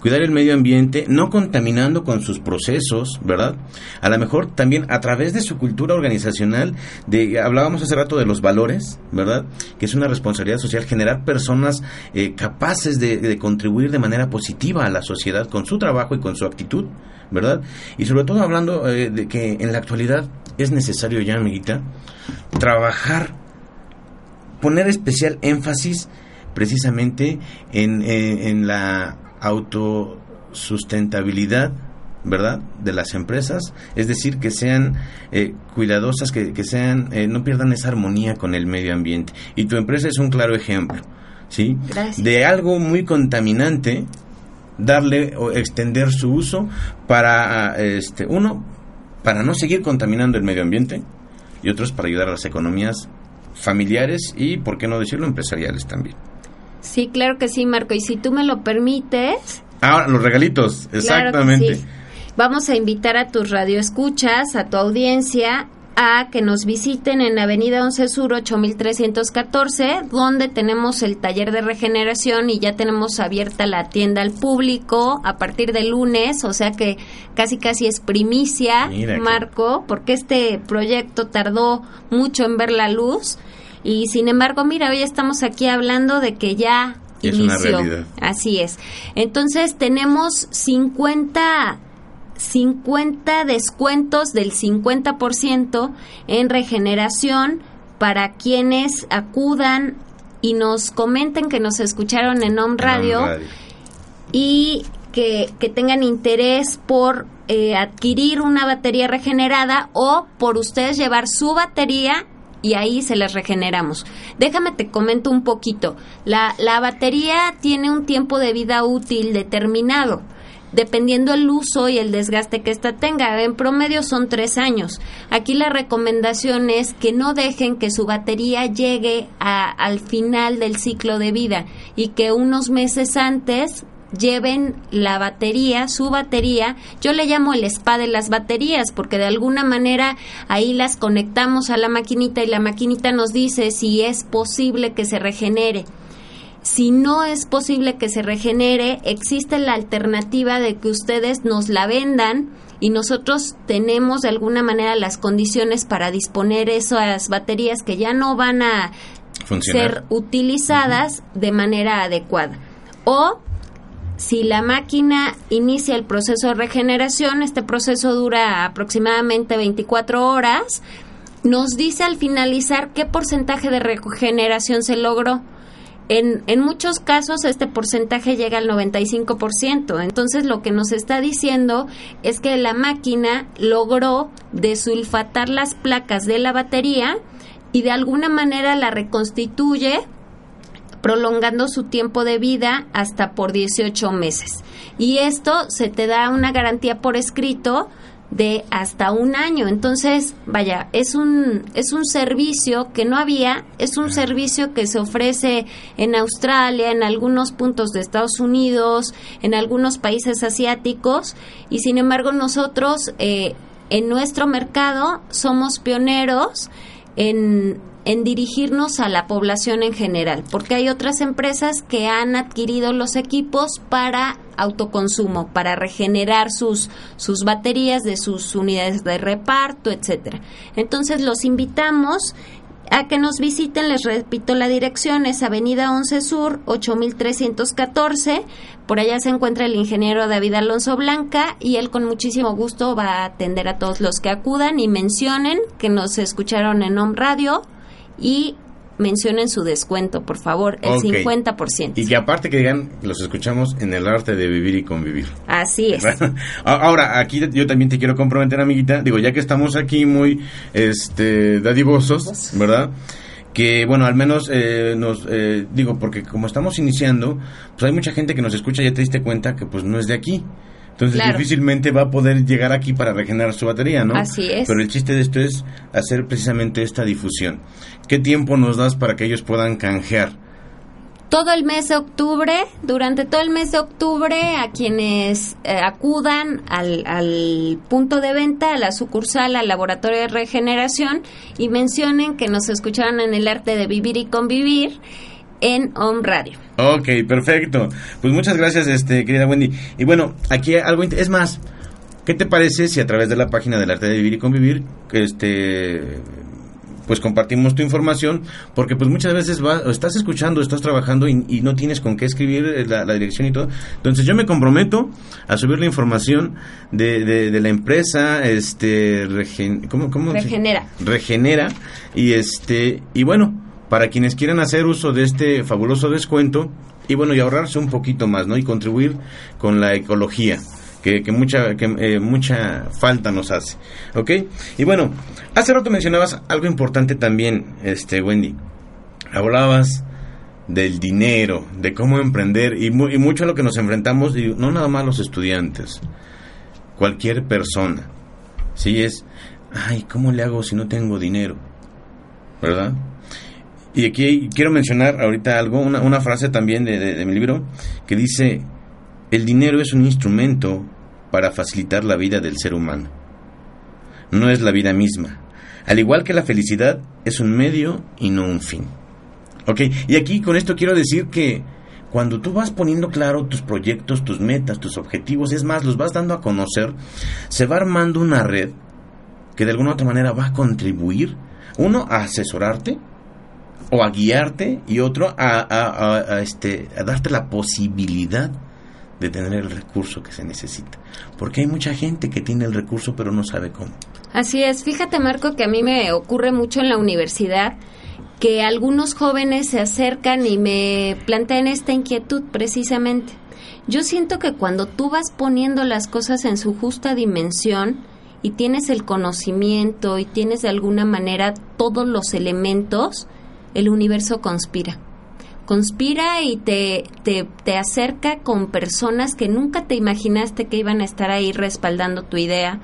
Cuidar el medio ambiente, no contaminando con sus procesos, ¿verdad? A lo mejor también a través de su cultura organizacional, de, hablábamos hace rato de los valores, ¿verdad? Que es una responsabilidad social generar personas eh, capaces de, contribuir de manera positiva a la sociedad con su trabajo y con su actitud, ¿verdad? Y sobre todo hablando eh, de que en la actualidad es necesario ya, amiguita, trabajar, poner especial énfasis precisamente en, eh, en la autosustentabilidad ¿verdad? de las empresas, es decir, que sean eh, cuidadosas, que, que sean, eh, no pierdan esa armonía con el medio ambiente. Y tu empresa es un claro ejemplo, ¿sí? De algo muy contaminante, darle o extender su uso para, este, uno, para no seguir contaminando el medio ambiente y otros para ayudar a las economías familiares y, por qué no decirlo, empresariales también.
Sí, claro que sí, Marco. Y si tú me lo permites.
Ahora, los regalitos, exactamente.
Vamos a invitar a tus radioescuchas, a tu audiencia, a que nos visiten en Avenida 11 Sur 8314, donde tenemos el taller de regeneración y ya tenemos abierta la tienda al público a partir de lunes, o sea que casi casi es primicia, Marco, porque este proyecto tardó mucho en ver la luz y sin embargo, mira, hoy estamos aquí hablando de que ya inició. Así es. Entonces tenemos 50 50 descuentos del 50% en regeneración para quienes acudan y nos comenten que nos escucharon en Home Radio, y que, que, tengan interés por eh, adquirir una batería regenerada o por ustedes llevar su batería y ahí se las regeneramos. Déjame te comento un poquito. La, la batería tiene un tiempo de vida útil determinado dependiendo el uso y el desgaste que ésta tenga. En promedio son tres años. Aquí la recomendación es que no dejen que su batería llegue a, al final del ciclo de vida y que unos meses antes lleven la batería, su batería, yo le llamo el spa de las baterías, porque de alguna manera ahí las conectamos a la maquinita y la maquinita nos dice si es posible que se regenere. Si no es posible que se regenere, existe la alternativa de que ustedes nos la vendan y nosotros tenemos de alguna manera las condiciones para disponer esas baterías que ya no van a ser utilizadas de manera adecuada. O si la máquina inicia el proceso de regeneración, este proceso dura aproximadamente 24 horas, nos dice al finalizar qué porcentaje de regeneración se logró. En, en muchos casos este porcentaje llega al 95%. Entonces lo que nos está diciendo es que la máquina logró desulfatar las placas de la batería y de alguna manera la reconstituye prolongando su tiempo de vida hasta por 18 meses. Y esto se te da una garantía por escrito de hasta un año. Entonces, vaya, es un, es un servicio que no había, es un servicio que se ofrece en Australia, en algunos puntos de Estados Unidos, en algunos países asiáticos, y sin embargo nosotros eh, en nuestro mercado somos pioneros en, en dirigirnos a la población en general, porque hay otras empresas que han adquirido los equipos para autoconsumo, para regenerar sus, sus baterías de sus unidades de reparto, etcétera. Entonces los invitamos a que nos visiten, les repito la dirección, es Avenida 11 Sur, 8314. Por allá se encuentra el ingeniero David Alonso Blanca y él con muchísimo gusto va a atender a todos los que acudan y mencionen que nos escucharon en Home Radio y mencionen su descuento, por favor, el 50%.
Y que aparte que digan, los escuchamos en el arte de vivir y convivir.
Así es.
Ahora, aquí yo también te quiero comprometer, amiguita, digo, ya que estamos aquí muy este dadivosos, ¿verdad? que bueno, al menos eh, nos eh, digo porque como estamos iniciando, pues hay mucha gente que nos escucha, ya te diste cuenta que pues no es de aquí. Entonces difícilmente va a poder llegar aquí para regenerar su batería, ¿no?
Así es.
Pero el chiste de esto es hacer precisamente esta difusión. ¿Qué tiempo nos das para que ellos puedan canjear?
todo el mes de octubre, durante todo el mes de octubre, a quienes eh, acudan al, al, punto de venta, a la sucursal, al laboratorio de regeneración y mencionen que nos escucharon en el arte de vivir y convivir en Home Radio.
Ok, perfecto. Pues muchas gracias, este, querida Wendy. Y bueno, aquí algo es más. ¿Qué te parece si a través de la página del arte de vivir y convivir, este pues compartimos tu información, porque pues muchas veces vas, estás escuchando, estás trabajando y, no tienes con qué escribir eh, la, dirección y todo. Entonces yo me comprometo a subir la información de, de, la empresa, este, ¿cómo, cómo
regenera.
regenera y este, y bueno, para quienes quieran hacer uso de este fabuloso descuento y bueno, y ahorrarse un poquito más, ¿no? Y contribuir con la ecología. Que, que, mucha que eh, mucha falta nos hace ¿ok? y bueno hace rato mencionabas algo importante también este Wendy hablabas del dinero de cómo emprender y, mucho a lo que nos enfrentamos y no nada más los estudiantes cualquier persona si es ay cómo le hago si no tengo dinero verdad y aquí quiero mencionar ahorita algo, una, una frase también de, mi libro, que dice, el dinero es un instrumento para facilitar la vida del ser humano. No es la vida misma. Al igual que la felicidad, es un medio y no un fin. ¿Ok? Y aquí con esto quiero decir que cuando tú vas poniendo claro tus proyectos, tus metas, tus objetivos, es más, los vas dando a conocer, se va armando una red que de alguna u otra manera va a contribuir, uno, a asesorarte, o a guiarte y otro a, este, a darte la posibilidad de tener el recurso que se necesita. Porque hay mucha gente que tiene el recurso pero no sabe cómo.
Así es. Fíjate, Marco, que a mí me ocurre mucho en la universidad que algunos jóvenes se acercan y me plantean esta inquietud precisamente. Yo siento que cuando tú vas poniendo las cosas en su justa dimensión y tienes el conocimiento y tienes de alguna manera todos los elementos, el universo conspira. Conspira y te, te, acerca con personas que nunca te imaginaste que iban a estar ahí respaldando tu idea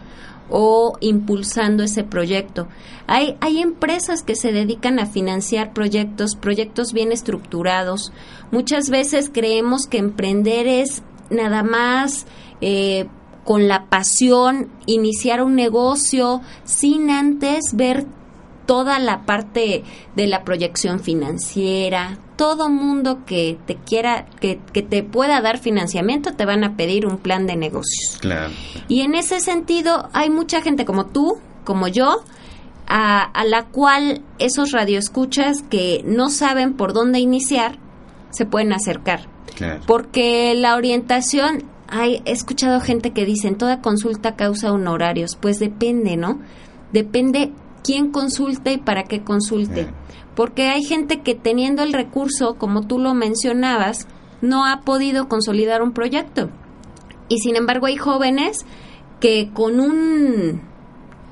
o impulsando ese proyecto. Hay, hay empresas que se dedican a financiar proyectos, proyectos bien estructurados. Muchas veces creemos que emprender es nada más eh, con la pasión, iniciar un negocio sin antes ver toda la parte de la proyección financiera, todo mundo que te quiera, que, que, te pueda dar financiamiento, te van a pedir un plan de negocios.
Claro.
Y en ese sentido, hay mucha gente como tú, como yo, a, a la cual esos radioescuchas que no saben por dónde iniciar, se pueden acercar.
Claro.
Porque la orientación, hay, he escuchado gente que dicen, toda consulta causa honorarios. Pues depende, ¿no? Depende quién consulte y para qué consulte. Porque hay gente que teniendo el recurso, como tú lo mencionabas, no ha podido consolidar un proyecto. Y sin embargo hay jóvenes que con un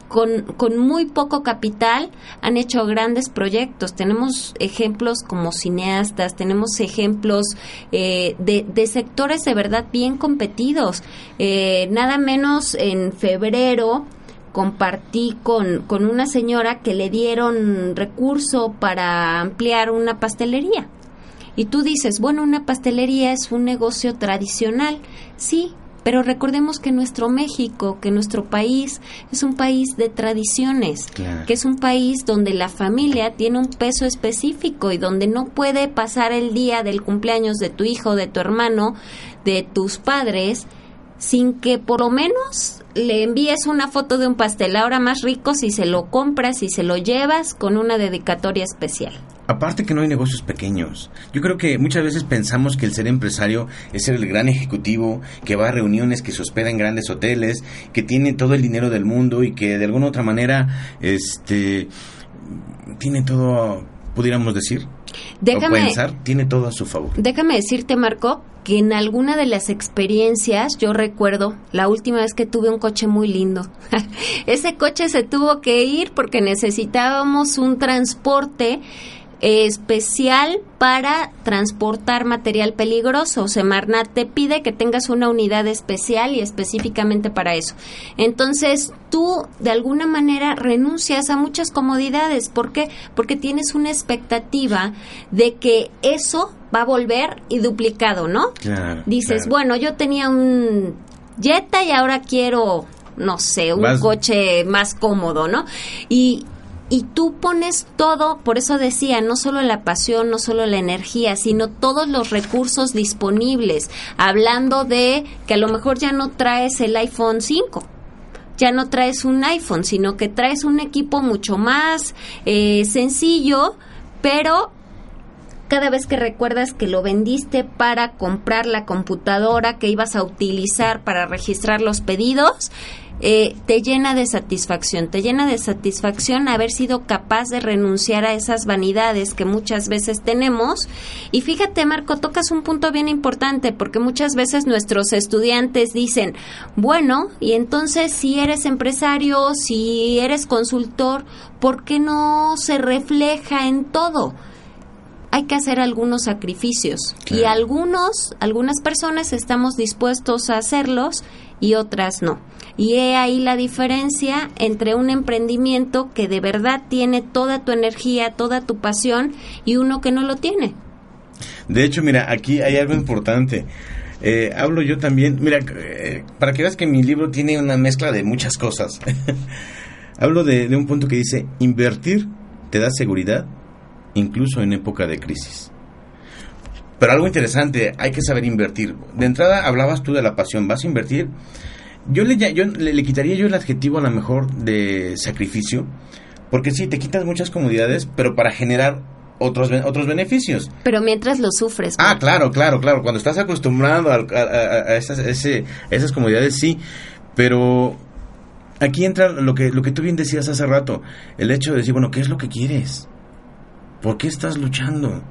con, con, muy poco capital han hecho grandes proyectos. Tenemos ejemplos como cineastas, tenemos ejemplos eh, de, de, sectores de verdad bien competidos. Eh, nada menos en febrero compartí con, con una señora que le dieron recurso para ampliar una pastelería. Y tú dices, bueno, una pastelería es un negocio tradicional. Sí, pero recordemos que nuestro México, que nuestro país es un país de tradiciones, que es un país donde la familia tiene un peso específico y donde no puede pasar el día del cumpleaños de tu hijo, de tu hermano, de tus padres, sin que por lo menos le envíes una foto de un pastel ahora más rico si se lo compras y se lo llevas con una dedicatoria especial.
Aparte que no hay negocios pequeños. Yo creo que muchas veces pensamos que el ser empresario es ser el gran ejecutivo, que va a reuniones, que se hospeda en grandes hoteles, que tiene todo el dinero del mundo y que de alguna u otra manera este tiene todo, pudiéramos decir,
déjame,
o pensar, tiene todo a su favor.
Déjame decirte, Marco, que en alguna de las experiencias, yo recuerdo la última vez que tuve un coche muy lindo. Ese coche se tuvo que ir porque necesitábamos un transporte especial para transportar material peligroso. Semarnat te pide que tengas una unidad especial y específicamente para eso. Entonces, tú de alguna manera renuncias a muchas comodidades. ¿Por qué? Porque tienes una expectativa de que eso va a volver y duplicado, ¿no? Dices, bueno, yo tenía un Jetta y ahora quiero no sé, un coche más cómodo, ¿no? Y, y tú pones todo, por eso decía, no solo la pasión, no solo la energía, sino todos los recursos disponibles, hablando de que a lo mejor ya no traes el iPhone 5, ya no traes un iPhone, sino que traes un equipo mucho más eh, sencillo, pero cada vez que recuerdas que lo vendiste para comprar la computadora que ibas a utilizar para registrar los pedidos, eh, te llena de satisfacción, te llena de satisfacción haber sido capaz de renunciar a esas vanidades que muchas veces tenemos. Y fíjate, Marco, tocas un punto bien importante porque muchas veces nuestros estudiantes dicen, bueno, y entonces si eres empresario, si eres consultor, ¿por qué no se refleja en todo? hay que hacer algunos sacrificios y algunos, algunas personas estamos dispuestos a hacerlos y otras no. Y he ahí la diferencia entre un emprendimiento que de verdad tiene toda tu energía, toda tu pasión y uno que no lo tiene.
De hecho, mira, aquí hay algo importante. Eh, hablo yo también, mira, eh, para que veas que mi libro tiene una mezcla de muchas cosas. hablo de, de un punto que dice, invertir te da seguridad incluso en época de crisis. Pero algo interesante, hay que saber invertir. De entrada hablabas tú de la pasión, vas a invertir yo le, yo le, quitaría yo el adjetivo a lo mejor de sacrificio, porque sí, te quitas muchas comodidades, pero para generar otros, otros beneficios.
Pero mientras lo sufres.
Ah, claro, claro, claro. Cuando estás acostumbrado a, esas, ese, esas comodidades, sí. Pero aquí entra lo que, lo que tú bien decías hace rato. El hecho de decir, bueno, ¿qué es lo que quieres? ¿Por qué estás luchando?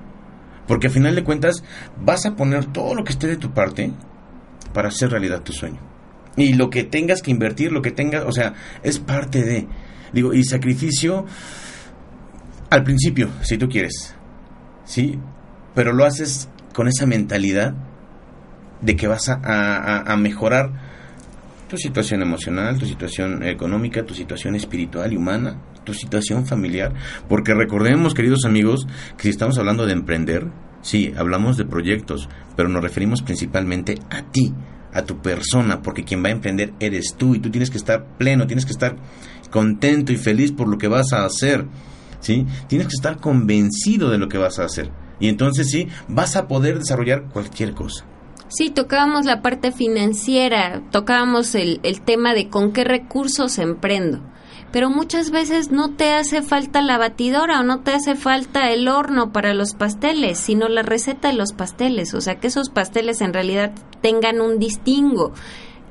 Porque al final de cuentas vas a poner todo lo que esté de tu parte para hacer realidad tu sueño. Y lo que tengas que invertir, lo que tengas, o sea, es parte de. Digo, y sacrificio al principio, si tú quieres. ¿Sí? Pero lo haces con esa mentalidad de que vas a, a, mejorar tu situación emocional, tu situación económica, tu situación espiritual y humana, tu situación familiar. Porque recordemos, queridos amigos, que si estamos hablando de emprender, sí, hablamos de proyectos, pero nos referimos principalmente a ti, a tu persona, porque quien va a emprender eres tú y tú tienes que estar pleno, tienes que estar contento y feliz por lo que vas a hacer, ¿sí? Tienes que estar convencido de lo que vas a hacer. Y entonces sí, vas a poder desarrollar cualquier cosa.
Sí, tocábamos la parte financiera, tocábamos el, el tema de con qué recursos emprendo pero muchas veces no te hace falta la batidora o no te hace falta el horno para los pasteles, sino la receta de los pasteles, o sea, que esos pasteles en realidad tengan un distingo,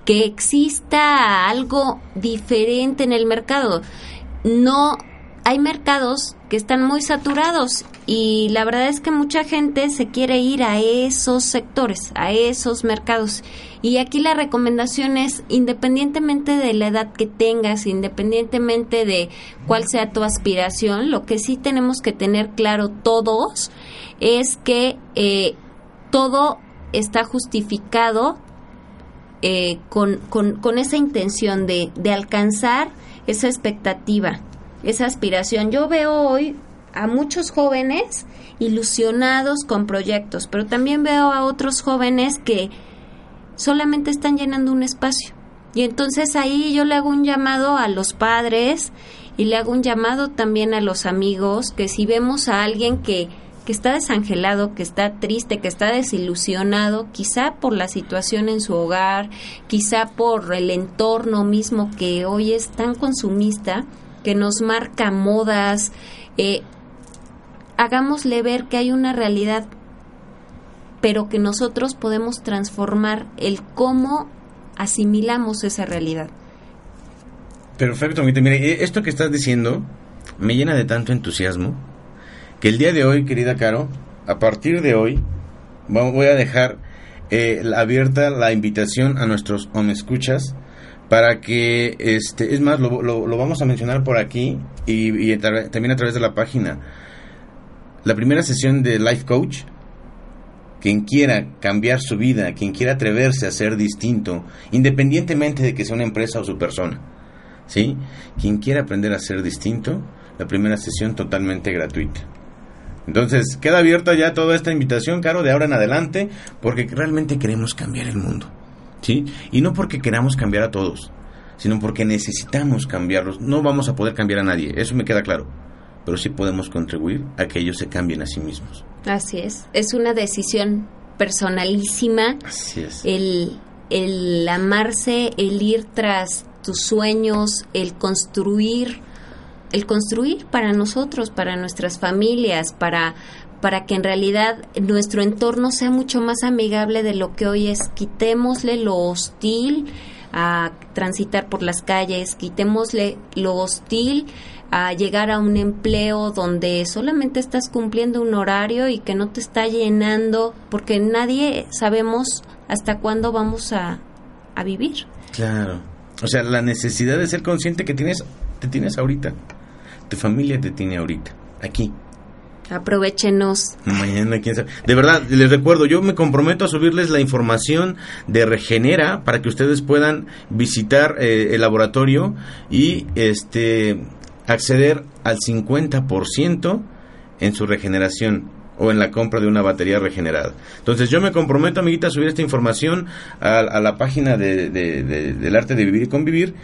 que exista algo diferente en el mercado. No hay mercados que están muy saturados y la verdad es que mucha gente se quiere ir a esos sectores, a esos mercados. Y aquí la recomendación es, independientemente de la edad que tengas, independientemente de cuál sea tu aspiración, lo que sí tenemos que tener claro todos es que eh, todo está justificado eh, con, con, esa intención de, de alcanzar esa expectativa esa aspiración. Yo veo hoy a muchos jóvenes ilusionados con proyectos, pero también veo a otros jóvenes que solamente están llenando un espacio. Y entonces ahí yo le hago un llamado a los padres y le hago un llamado también a los amigos que si vemos a alguien que, que está desangelado, que está triste, que está desilusionado, quizá por la situación en su hogar, quizá por el entorno mismo que hoy es tan consumista, que nos marca modas, eh, hagámosle ver que hay una realidad, pero que nosotros podemos transformar el cómo asimilamos esa realidad.
Perfecto, mire, eh, esto que estás diciendo me llena de tanto entusiasmo que el día de hoy, querida Caro, a partir de hoy, voy a dejar eh, abierta la invitación a nuestros escuchas para que, este, es más, lo, lo, vamos a mencionar por aquí y, también a través de la página. La primera sesión de Life Coach, quien quiera cambiar su vida, quien quiera atreverse a ser distinto, independientemente de que sea una empresa o su persona, ¿sí? Quien quiera aprender a ser distinto, la primera sesión totalmente gratuita. Entonces, queda abierta ya toda esta invitación, Caro, de ahora en adelante, porque realmente queremos cambiar el mundo. ¿Sí? Y no porque queramos cambiar a todos, sino porque necesitamos cambiarlos. No vamos a poder cambiar a nadie, eso me queda claro, pero sí podemos contribuir a que ellos se cambien a sí mismos.
Así es, es una decisión personalísima.
Así es.
El, el amarse, el ir tras tus sueños, el construir, el construir para nosotros, para nuestras familias, para para que en realidad nuestro entorno sea mucho más amigable de lo que hoy es. Quitémosle lo hostil a transitar por las calles, quitémosle lo hostil a llegar a un empleo donde solamente estás cumpliendo un horario y que no te está llenando, porque nadie sabemos hasta cuándo vamos a, a vivir.
Claro. O sea, la necesidad de ser consciente que tienes, te tienes ahorita. Tu familia te tiene ahorita, aquí.
Aprovechenos.
De verdad, les recuerdo, yo me comprometo a subirles la información de Regenera para que ustedes puedan visitar eh, el laboratorio y este acceder al 50% en su regeneración o en la compra de una batería regenerada. Entonces yo me comprometo, amiguita, a subir esta información a, la página de, del arte de vivir y convivir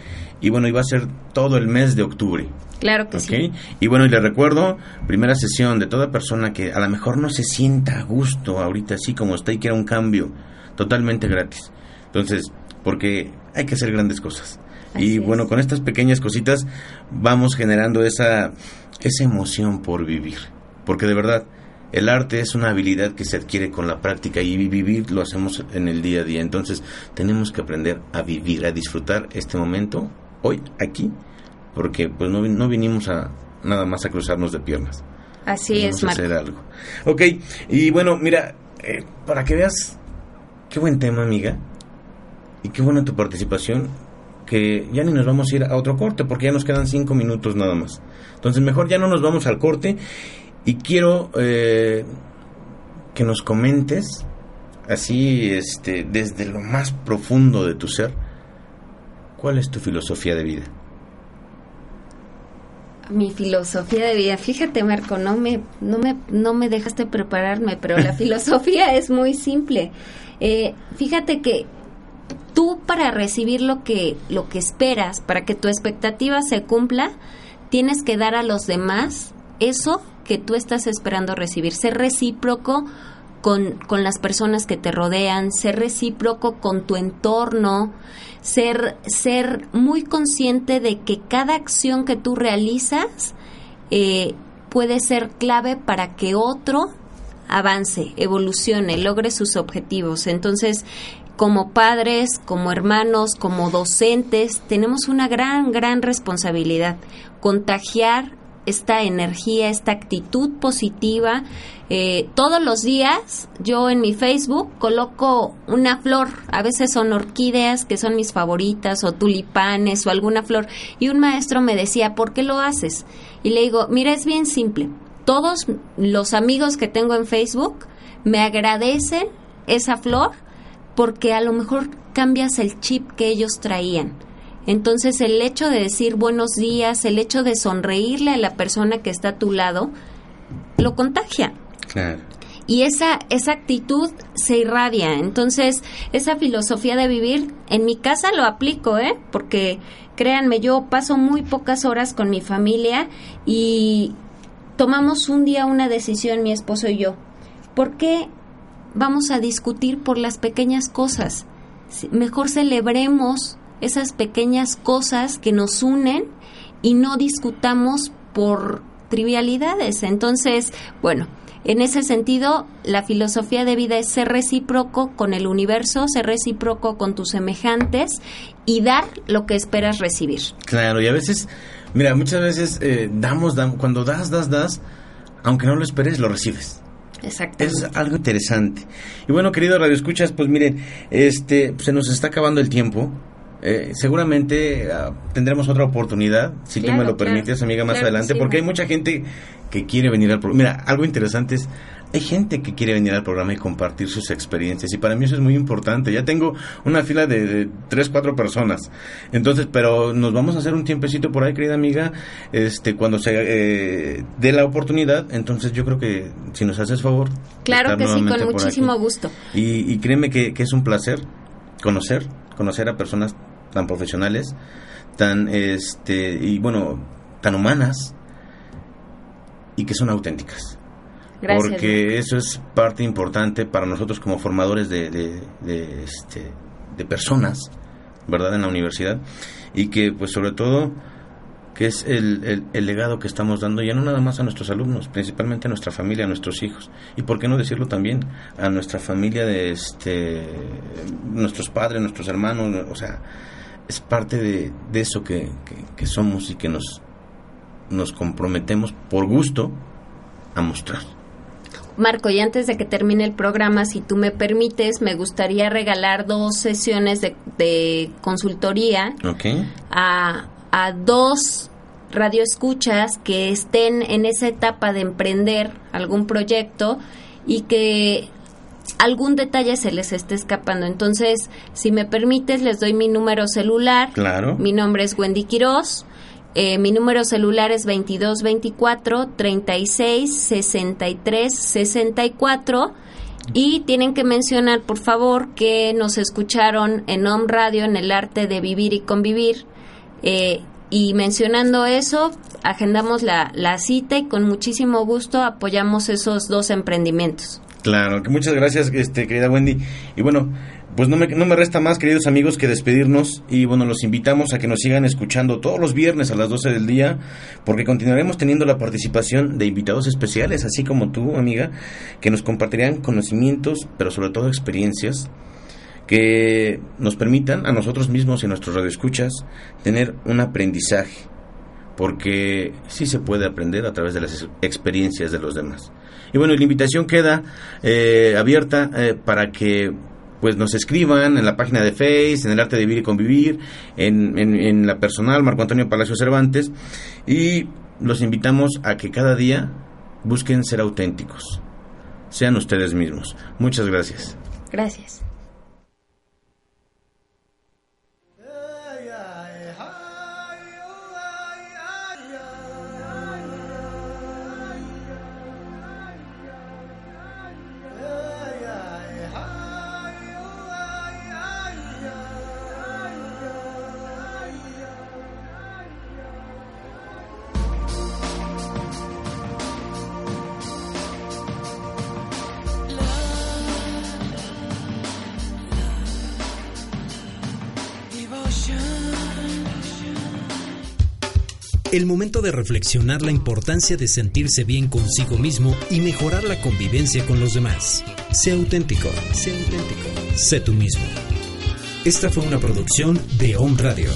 y bueno, iba a ser todo el mes de octubre.
Claro que sí.
Y bueno, y le recuerdo, primera sesión de toda persona que a lo mejor no se sienta a gusto ahorita así como está y quiera un cambio totalmente gratis. Entonces, porque hay que hacer grandes cosas. y bueno, con estas pequeñas cositas vamos generando esa, esa emoción por vivir. Porque de verdad, el arte es una habilidad que se adquiere con la práctica y vivir lo hacemos en el día a día. Entonces, tenemos que aprender a vivir, a disfrutar este momento, hoy, aquí, porque pues no, no vinimos a nada más a cruzarnos de piernas.
Así es,
a hacer algo. Ok, y bueno, mira, eh, para que veas qué buen tema, amiga, y qué buena tu participación, que ya ni nos vamos a ir a otro corte, porque ya nos quedan cinco minutos nada más. Entonces, mejor ya no nos vamos al corte, y quiero eh, que nos comentes, así, este, desde lo más profundo de tu ser, ¿cuál es tu filosofía de vida?
mi filosofía de vida. Fíjate, Marco, no me, no me, no me dejaste prepararme, pero la filosofía es muy simple. Eh, fíjate que tú para recibir lo que, lo que esperas, para que tu expectativa se cumpla, tienes que dar a los demás eso que tú estás esperando recibir. Ser recíproco con, con las personas que te rodean, ser recíproco con tu entorno, ser, ser muy consciente de que cada acción que tú realizas eh, puede ser clave para que otro avance, evolucione, logre sus objetivos. Entonces, como padres, como hermanos, como docentes, tenemos una gran, gran responsabilidad. Contagiar esta energía, esta actitud positiva. Eh, todos los días yo en mi Facebook coloco una flor, a veces son orquídeas que son mis favoritas o tulipanes o alguna flor y un maestro me decía, ¿por qué lo haces? Y le digo, mira, es bien simple. Todos los amigos que tengo en Facebook me agradecen esa flor porque a lo mejor cambias el chip que ellos traían. Entonces el hecho de decir buenos días, el hecho de sonreírle a la persona que está a tu lado, lo contagia.
Claro.
Y esa, esa actitud se irradia. Entonces, esa filosofía de vivir, en mi casa lo aplico, ¿eh? Porque créanme, yo paso muy pocas horas con mi familia y tomamos un día una decisión, mi esposo y yo. ¿Por qué vamos a discutir por las pequeñas cosas? Mejor celebremos esas pequeñas cosas que nos unen y no discutamos por trivialidades. Entonces, bueno, en ese sentido, la filosofía de vida es ser recíproco con el universo, ser recíproco con tus semejantes y dar lo que esperas recibir.
Claro, y a veces, mira, muchas veces eh, damos, damos, cuando das, das, das, aunque no lo esperes, lo recibes.
Exacto.
Es algo interesante. Y bueno, querido Radio Escuchas, pues miren, este, se nos está acabando el tiempo. Eh, seguramente uh, tendremos otra oportunidad, si claro, tú me lo permites, amiga, más claro adelante, sí, porque hay mucha gente que quiere venir al programa. Mira, algo interesante es, hay gente que quiere venir al programa y compartir sus experiencias, y para mí eso es muy importante. Ya tengo una fila de, de tres, cuatro personas. Entonces, pero nos vamos a hacer un tiempecito por ahí, querida amiga, este, cuando se eh, dé la oportunidad. Entonces, yo creo que si nos haces favor.
Claro que sí, con muchísimo
aquí.
gusto.
Y, y créeme que, que es un placer conocer conocer a personas tan profesionales, tan este y bueno, tan humanas y que son auténticas.
Gracias,
Porque eso es parte importante para nosotros como formadores de, de, de, este, de personas, ¿verdad? En la universidad. Y que, pues, sobre todo, que es el, el, el, legado que estamos dando ya no nada más a nuestros alumnos, principalmente a nuestra familia, a nuestros hijos, y por qué no decirlo también a nuestra familia de este, nuestros padres, nuestros hermanos, o sea, es parte de, de eso que, que, que, somos y que nos, nos comprometemos por gusto a mostrar.
Marco, y antes de que termine el programa, si tú me permites, me gustaría regalar dos sesiones de, de consultoría
okay.
a a dos radioescuchas que estén en esa etapa de emprender algún proyecto y que algún detalle se les esté escapando. Entonces, si me permites, les doy mi número celular.
Claro.
Mi nombre es Wendy Quiroz. Eh, mi número celular es 2224 36 63 64 y tienen que mencionar, por favor, que nos escucharon en Home Radio en el arte de vivir y convivir eh, y mencionando eso, agendamos la, la, cita y con muchísimo gusto apoyamos esos dos emprendimientos.
Claro, que muchas gracias, este, querida Wendy. Y bueno, pues no me, no me resta más, queridos amigos, que despedirnos. Y bueno, los invitamos a que nos sigan escuchando todos los viernes a las 12 del día, porque continuaremos teniendo la participación de invitados especiales, así como tú, amiga, que nos compartirán conocimientos, pero sobre todo experiencias que nos permitan a nosotros mismos y a nuestros radioescuchas tener un aprendizaje, porque sí se puede aprender a través de las experiencias de los demás. Y bueno, la invitación queda eh, abierta eh, para que pues nos escriban en la página de Face, en el arte de vivir y convivir, en, en, en la personal Marco Antonio Palacio Cervantes, y los invitamos a que cada día busquen ser auténticos, sean ustedes mismos. Muchas gracias.
Gracias.
El momento de reflexionar la importancia de sentirse bien consigo mismo y mejorar la convivencia con los demás. Sé auténtico, sé auténtico, sé tú mismo. Esta fue una producción de Home Radio.